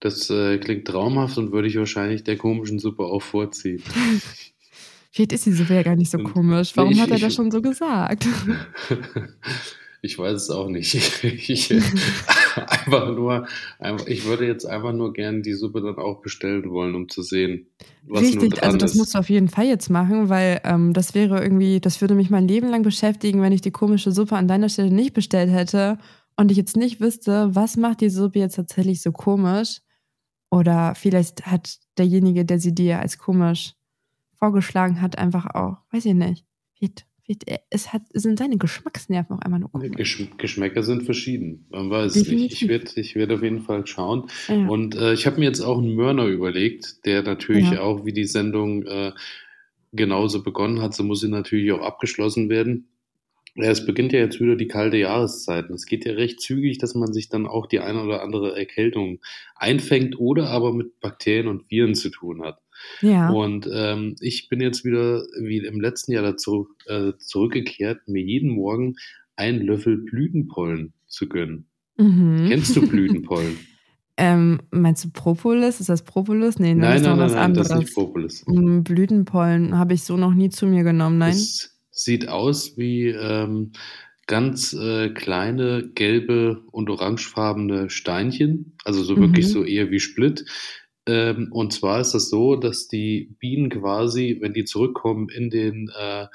Speaker 2: Das äh, klingt traumhaft und würde ich wahrscheinlich der komischen Suppe auch vorziehen.
Speaker 1: Vielleicht ist die Suppe ja gar nicht so komisch. Warum
Speaker 2: Ich-
Speaker 1: hat er das schon so gesagt?
Speaker 2: Ich weiß es auch nicht. Ich, einfach nur, einfach, ich würde jetzt einfach nur gerne die Suppe dann auch bestellen wollen, um zu sehen, was nun
Speaker 1: Richtig,
Speaker 2: dran
Speaker 1: also das
Speaker 2: ist.
Speaker 1: musst du auf jeden Fall jetzt machen, weil ähm, das wäre irgendwie, das würde mich mein Leben lang beschäftigen, wenn ich die komische Suppe an deiner Stelle nicht bestellt hätte und ich jetzt nicht wüsste, was macht die Suppe jetzt tatsächlich so komisch. Oder vielleicht hat derjenige, der sie dir als komisch vorgeschlagen hat, einfach auch, weiß ich nicht. Vielleicht, es hat, sind deine Geschmacksnerven auch einmal nur komisch.
Speaker 2: Gesch Geschmäcker sind verschieden. Man weiß es nicht. Ich werde ich werd auf jeden Fall schauen.
Speaker 1: Ja.
Speaker 2: Und äh, ich habe mir jetzt auch einen Mörner überlegt, der natürlich
Speaker 1: Ja.
Speaker 2: auch wie die Sendung äh, genauso begonnen hat, so muss sie natürlich auch abgeschlossen werden. Ja, es beginnt ja jetzt wieder die kalte Jahreszeit. Und es geht ja recht zügig, dass man sich dann auch die eine oder andere Erkältung einfängt oder aber mit Bakterien und Viren zu tun hat.
Speaker 1: Ja.
Speaker 2: Und ähm, ich bin jetzt wieder, wie im letzten Jahr dazu äh, zurückgekehrt, mir jeden Morgen einen Löffel Blütenpollen zu gönnen.
Speaker 1: Mhm.
Speaker 2: Kennst du Blütenpollen?
Speaker 1: Ähm, meinst du Propolis? Ist das Propolis? Nee,
Speaker 2: nein,
Speaker 1: das ist
Speaker 2: nein,
Speaker 1: noch
Speaker 2: nein, nein, das ist nicht Propolis.
Speaker 1: Blütenpollen habe ich so noch nie zu mir genommen, nein.
Speaker 2: Es sieht aus wie ähm, ganz äh, kleine gelbe und orangefarbene Steinchen, also so wirklich
Speaker 1: Mhm.
Speaker 2: so eher wie Split. Ähm, und zwar ist das so, dass die Bienen quasi, wenn die zurückkommen in den, äh,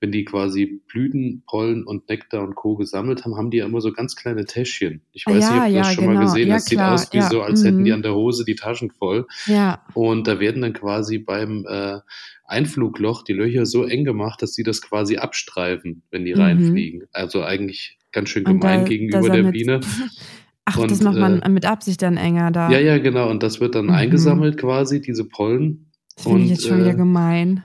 Speaker 2: wenn die quasi Blüten, Pollen und Nektar und Co. gesammelt haben, haben die ja immer so ganz kleine Täschchen. Ich weiß
Speaker 1: ja,
Speaker 2: nicht, ob du das
Speaker 1: ja,
Speaker 2: schon mal
Speaker 1: genau.
Speaker 2: gesehen
Speaker 1: Ja,
Speaker 2: hast. Sieht
Speaker 1: klar,
Speaker 2: aus wie so, als hätten die
Speaker 1: mhm.
Speaker 2: an der Hose die Taschen voll.
Speaker 1: Ja,
Speaker 2: Und da werden dann quasi beim äh, Einflugloch die Löcher so eng gemacht, dass sie das quasi abstreifen, wenn die
Speaker 1: Mhm.
Speaker 2: reinfliegen. Also eigentlich ganz schön gemein
Speaker 1: da-
Speaker 2: gegenüber der Biene.
Speaker 1: ach,
Speaker 2: Und,
Speaker 1: das macht man
Speaker 2: äh,
Speaker 1: mit Absicht dann enger da.
Speaker 2: Ja, ja, genau. Und das wird dann
Speaker 1: Mhm.
Speaker 2: eingesammelt quasi, diese Pollen.
Speaker 1: das finde ich jetzt schon wieder
Speaker 2: äh,
Speaker 1: gemein.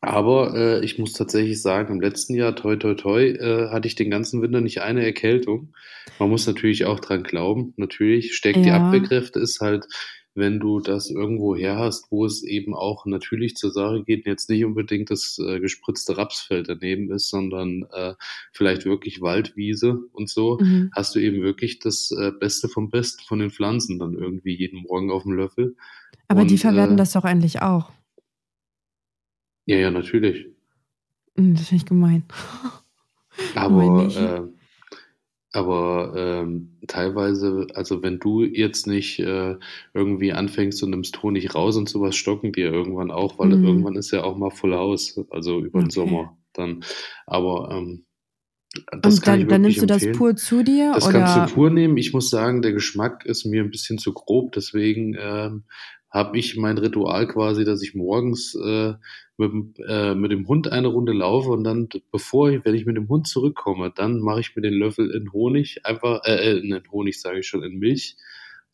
Speaker 2: Aber äh, ich muss tatsächlich sagen, im letzten Jahr, toi, toi, toi, äh, hatte ich den ganzen Winter nicht eine Erkältung. Man muss natürlich auch dran glauben. Natürlich steckt die
Speaker 1: Ja.
Speaker 2: Abwehrkräfte, ist halt, wenn du das irgendwo her hast, wo es eben auch natürlich zur Sache geht, jetzt nicht unbedingt das äh, gespritzte Rapsfeld daneben ist, sondern äh, vielleicht wirklich Waldwiese und so,
Speaker 1: Mhm.
Speaker 2: hast du eben wirklich das äh, Beste vom Besten von den Pflanzen dann irgendwie jeden Morgen auf dem Löffel.
Speaker 1: Aber die
Speaker 2: und,
Speaker 1: verwerten
Speaker 2: äh,
Speaker 1: das doch eigentlich auch.
Speaker 2: Ja, ja, natürlich.
Speaker 1: Hm, das finde ich gemein.
Speaker 2: Aber, aber ähm, teilweise, also wenn du jetzt nicht äh, irgendwie anfängst und nimmst Honig raus und sowas, stocken die ja irgendwann auch, weil
Speaker 1: Mhm.
Speaker 2: irgendwann ist ja auch mal voll Haus, also über den
Speaker 1: Okay.
Speaker 2: Sommer dann. Aber ähm, das
Speaker 1: Und dann, dann nimmst du das
Speaker 2: empfehlen.
Speaker 1: pur zu dir
Speaker 2: Das
Speaker 1: oder?
Speaker 2: kannst du pur nehmen. Ich muss sagen, der Geschmack ist mir ein bisschen zu grob. Deswegen ähm, habe ich mein Ritual quasi, dass ich morgens äh, mit, dem- äh, mit dem Hund eine Runde laufe und dann, bevor ich, wenn ich mit dem Hund zurückkomme, dann mache ich mir den Löffel in Honig, einfach, äh, äh, in Honig sage ich schon, in Milch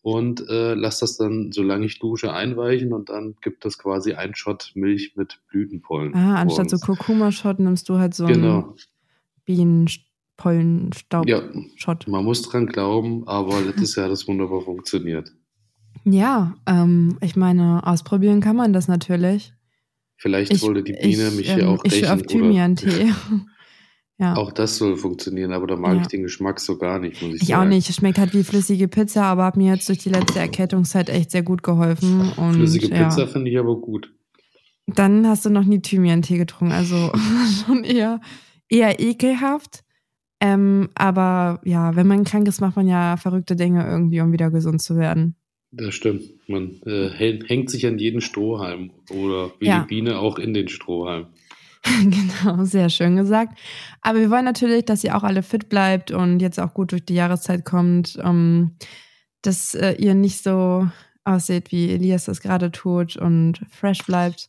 Speaker 2: und äh, lasse das dann, solange ich dusche, einweichen und dann gibt das quasi ein Shot Milch mit Blütenpollen
Speaker 1: Ah, anstatt so. Kurkuma-Shot nimmst du halt so einen
Speaker 2: Genau.
Speaker 1: Bienenpollenstaub-Shot.
Speaker 2: Ja, man muss dran glauben, aber letztes Jahr hat das wunderbar funktioniert.
Speaker 1: Ja, ähm, ich meine, ausprobieren kann man das natürlich.
Speaker 2: Vielleicht
Speaker 1: Ich,
Speaker 2: wollte die Biene
Speaker 1: ich,
Speaker 2: mich hier
Speaker 1: ähm,
Speaker 2: auch
Speaker 1: ich auf
Speaker 2: rächen oder
Speaker 1: Thymian-Tee. ja,
Speaker 2: auch das soll funktionieren, aber da mag
Speaker 1: ja.
Speaker 2: ich den Geschmack so gar nicht, muss ich
Speaker 1: Ich auch
Speaker 2: sagen.
Speaker 1: nicht. Es schmeckt halt wie flüssige Pizza, aber hat mir jetzt durch die letzte Erkältungszeit echt sehr gut geholfen. Und
Speaker 2: Flüssige Pizza
Speaker 1: ja,
Speaker 2: finde ich aber gut.
Speaker 1: dann hast du noch nie Thymian-Tee getrunken. Also schon eher, eher ekelhaft. Ähm, aber ja, wenn man krank ist, macht man ja verrückte Dinge irgendwie, um wieder gesund zu werden.
Speaker 2: Das stimmt. Man äh, hängt sich an jeden Strohhalm oder wie
Speaker 1: Ja.
Speaker 2: die Biene auch in den Strohhalm.
Speaker 1: Genau, sehr schön gesagt. Aber wir wollen natürlich, dass ihr auch alle fit bleibt und jetzt auch gut durch die Jahreszeit kommt, ähm, dass äh, ihr nicht so aussieht, wie Elias das gerade tut und fresh bleibt.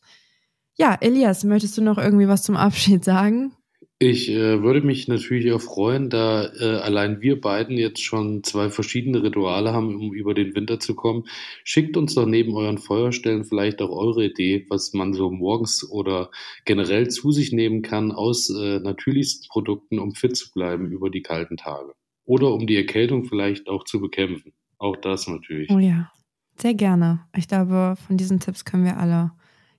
Speaker 1: Ja, Elias, möchtest du noch irgendwie was zum Abschied sagen?
Speaker 2: Ich äh, würde mich natürlich auch freuen, da äh, allein wir beiden jetzt schon zwei verschiedene Rituale haben, um über den Winter zu kommen. Schickt uns doch neben euren Feuerstellen vielleicht auch eure Idee, was man so morgens oder generell zu sich nehmen kann aus äh, natürlichsten Produkten, um fit zu bleiben über die kalten Tage. Oder um die Erkältung vielleicht auch zu bekämpfen. Auch das natürlich.
Speaker 1: Oh ja, sehr gerne. Ich glaube, von diesen Tipps können wir alle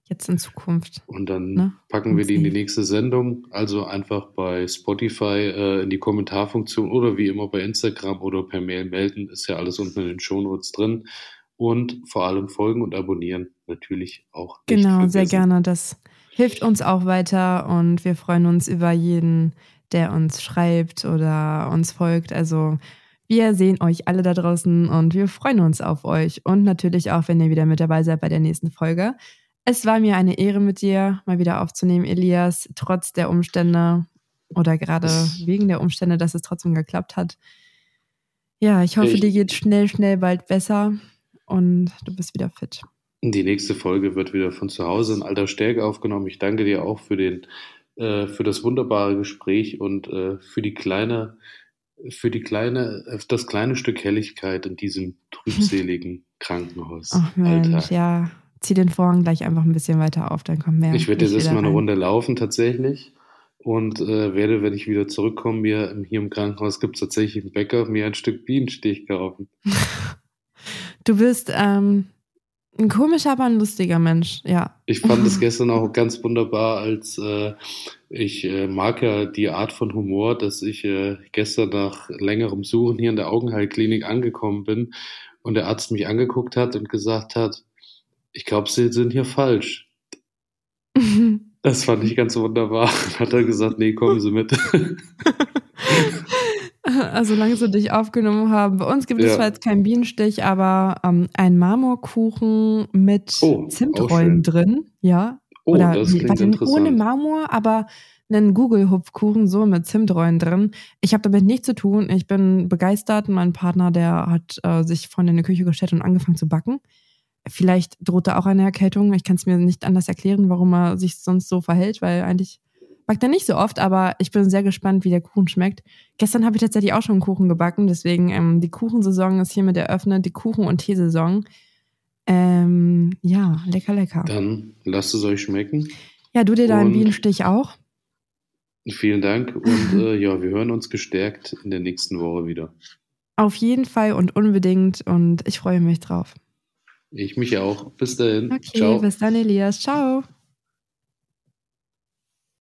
Speaker 1: jetzt in Zukunft.
Speaker 2: Und dann
Speaker 1: Ne?
Speaker 2: packen wir die in die nächste Sendung. Also einfach bei Spotify äh, in die Kommentarfunktion oder wie immer bei Instagram oder per Mail melden. Ist ja alles unten in den Shownotes drin. Und vor allem folgen und abonnieren natürlich auch nicht
Speaker 1: Genau, sehr gerne. Das hilft uns auch weiter und wir freuen uns über jeden, der uns schreibt oder uns folgt. Also wir sehen euch alle da draußen und wir freuen uns auf euch und natürlich auch, wenn ihr wieder mit dabei seid bei der nächsten Folge. Es war mir eine Ehre mit dir mal wieder aufzunehmen, Elias, trotz der Umstände oder gerade wegen der Umstände, dass es trotzdem geklappt hat. Ja, ich hoffe,
Speaker 2: Ich-
Speaker 1: dir geht schnell, schnell bald besser und du bist wieder fit.
Speaker 2: Die nächste Folge wird wieder von zu Hause in alter Stärke aufgenommen. Ich danke dir auch für den, äh, für das wunderbare Gespräch und äh, für die kleine, für die kleine, das kleine Stück Helligkeit in diesem trübseligen Krankenhaus.
Speaker 1: Ach Mensch,
Speaker 2: Alltag.
Speaker 1: ja. Zieh den Vorhang gleich einfach ein bisschen weiter auf, dann kommt mehr.
Speaker 2: Ich werde jetzt erstmal eine. Runde laufen tatsächlich und äh, werde, wenn ich wieder zurückkomme, mir hier im Krankenhaus gibt es tatsächlich einen Bäcker, mir ein Stück Bienenstich kaufen.
Speaker 1: Du bist ähm, ein komischer, aber ein lustiger Mensch, ja.
Speaker 2: Ich fand es gestern auch ganz wunderbar, als äh, ich äh, mag ja die Art von Humor, dass ich äh, gestern nach längerem Suchen hier in der Augenheilklinik angekommen bin und der Arzt mich angeguckt hat und gesagt hat, ich glaube, Sie sind hier falsch. Das fand ich ganz wunderbar. Hat er gesagt, nee, kommen Sie mit.
Speaker 1: also solange sie dich aufgenommen haben. Bei uns gibt es
Speaker 2: Ja.
Speaker 1: zwar jetzt keinen Bienenstich, aber ähm, ein Marmorkuchen mit
Speaker 2: Oh, auch
Speaker 1: Zimtrollen drin, ja.
Speaker 2: Oh,
Speaker 1: Oder
Speaker 2: das klingt
Speaker 1: warte,
Speaker 2: interessant.
Speaker 1: ohne Marmor, aber einen Google-Hupfkuchen so mit Zimtrollen drin. Ich habe damit nichts zu tun. Ich bin begeistert. Mein Partner, der hat äh, sich vorne in die Küche gestellt und angefangen zu backen. Vielleicht droht da auch eine Erkältung. Ich kann es mir nicht anders erklären, warum er sich sonst so verhält, weil eigentlich backt er nicht so oft, aber ich bin sehr gespannt, wie der Kuchen schmeckt. Gestern habe ich tatsächlich auch schon einen Kuchen gebacken, deswegen ähm, die Kuchensaison ist hiermit eröffnet, die Kuchen- und Teesaison. Ähm, ja, lecker, lecker.
Speaker 2: Dann lasst es euch schmecken.
Speaker 1: Ja, du dir deinen Bienenstich auch?
Speaker 2: Vielen Dank und äh, ja, wir hören uns gestärkt in der nächsten Woche wieder.
Speaker 1: Auf jeden Fall und unbedingt und ich freue mich drauf.
Speaker 2: Ich mich auch. Bis dahin.
Speaker 1: Okay,
Speaker 2: Ciao.
Speaker 1: bis dann, Elias. Ciao.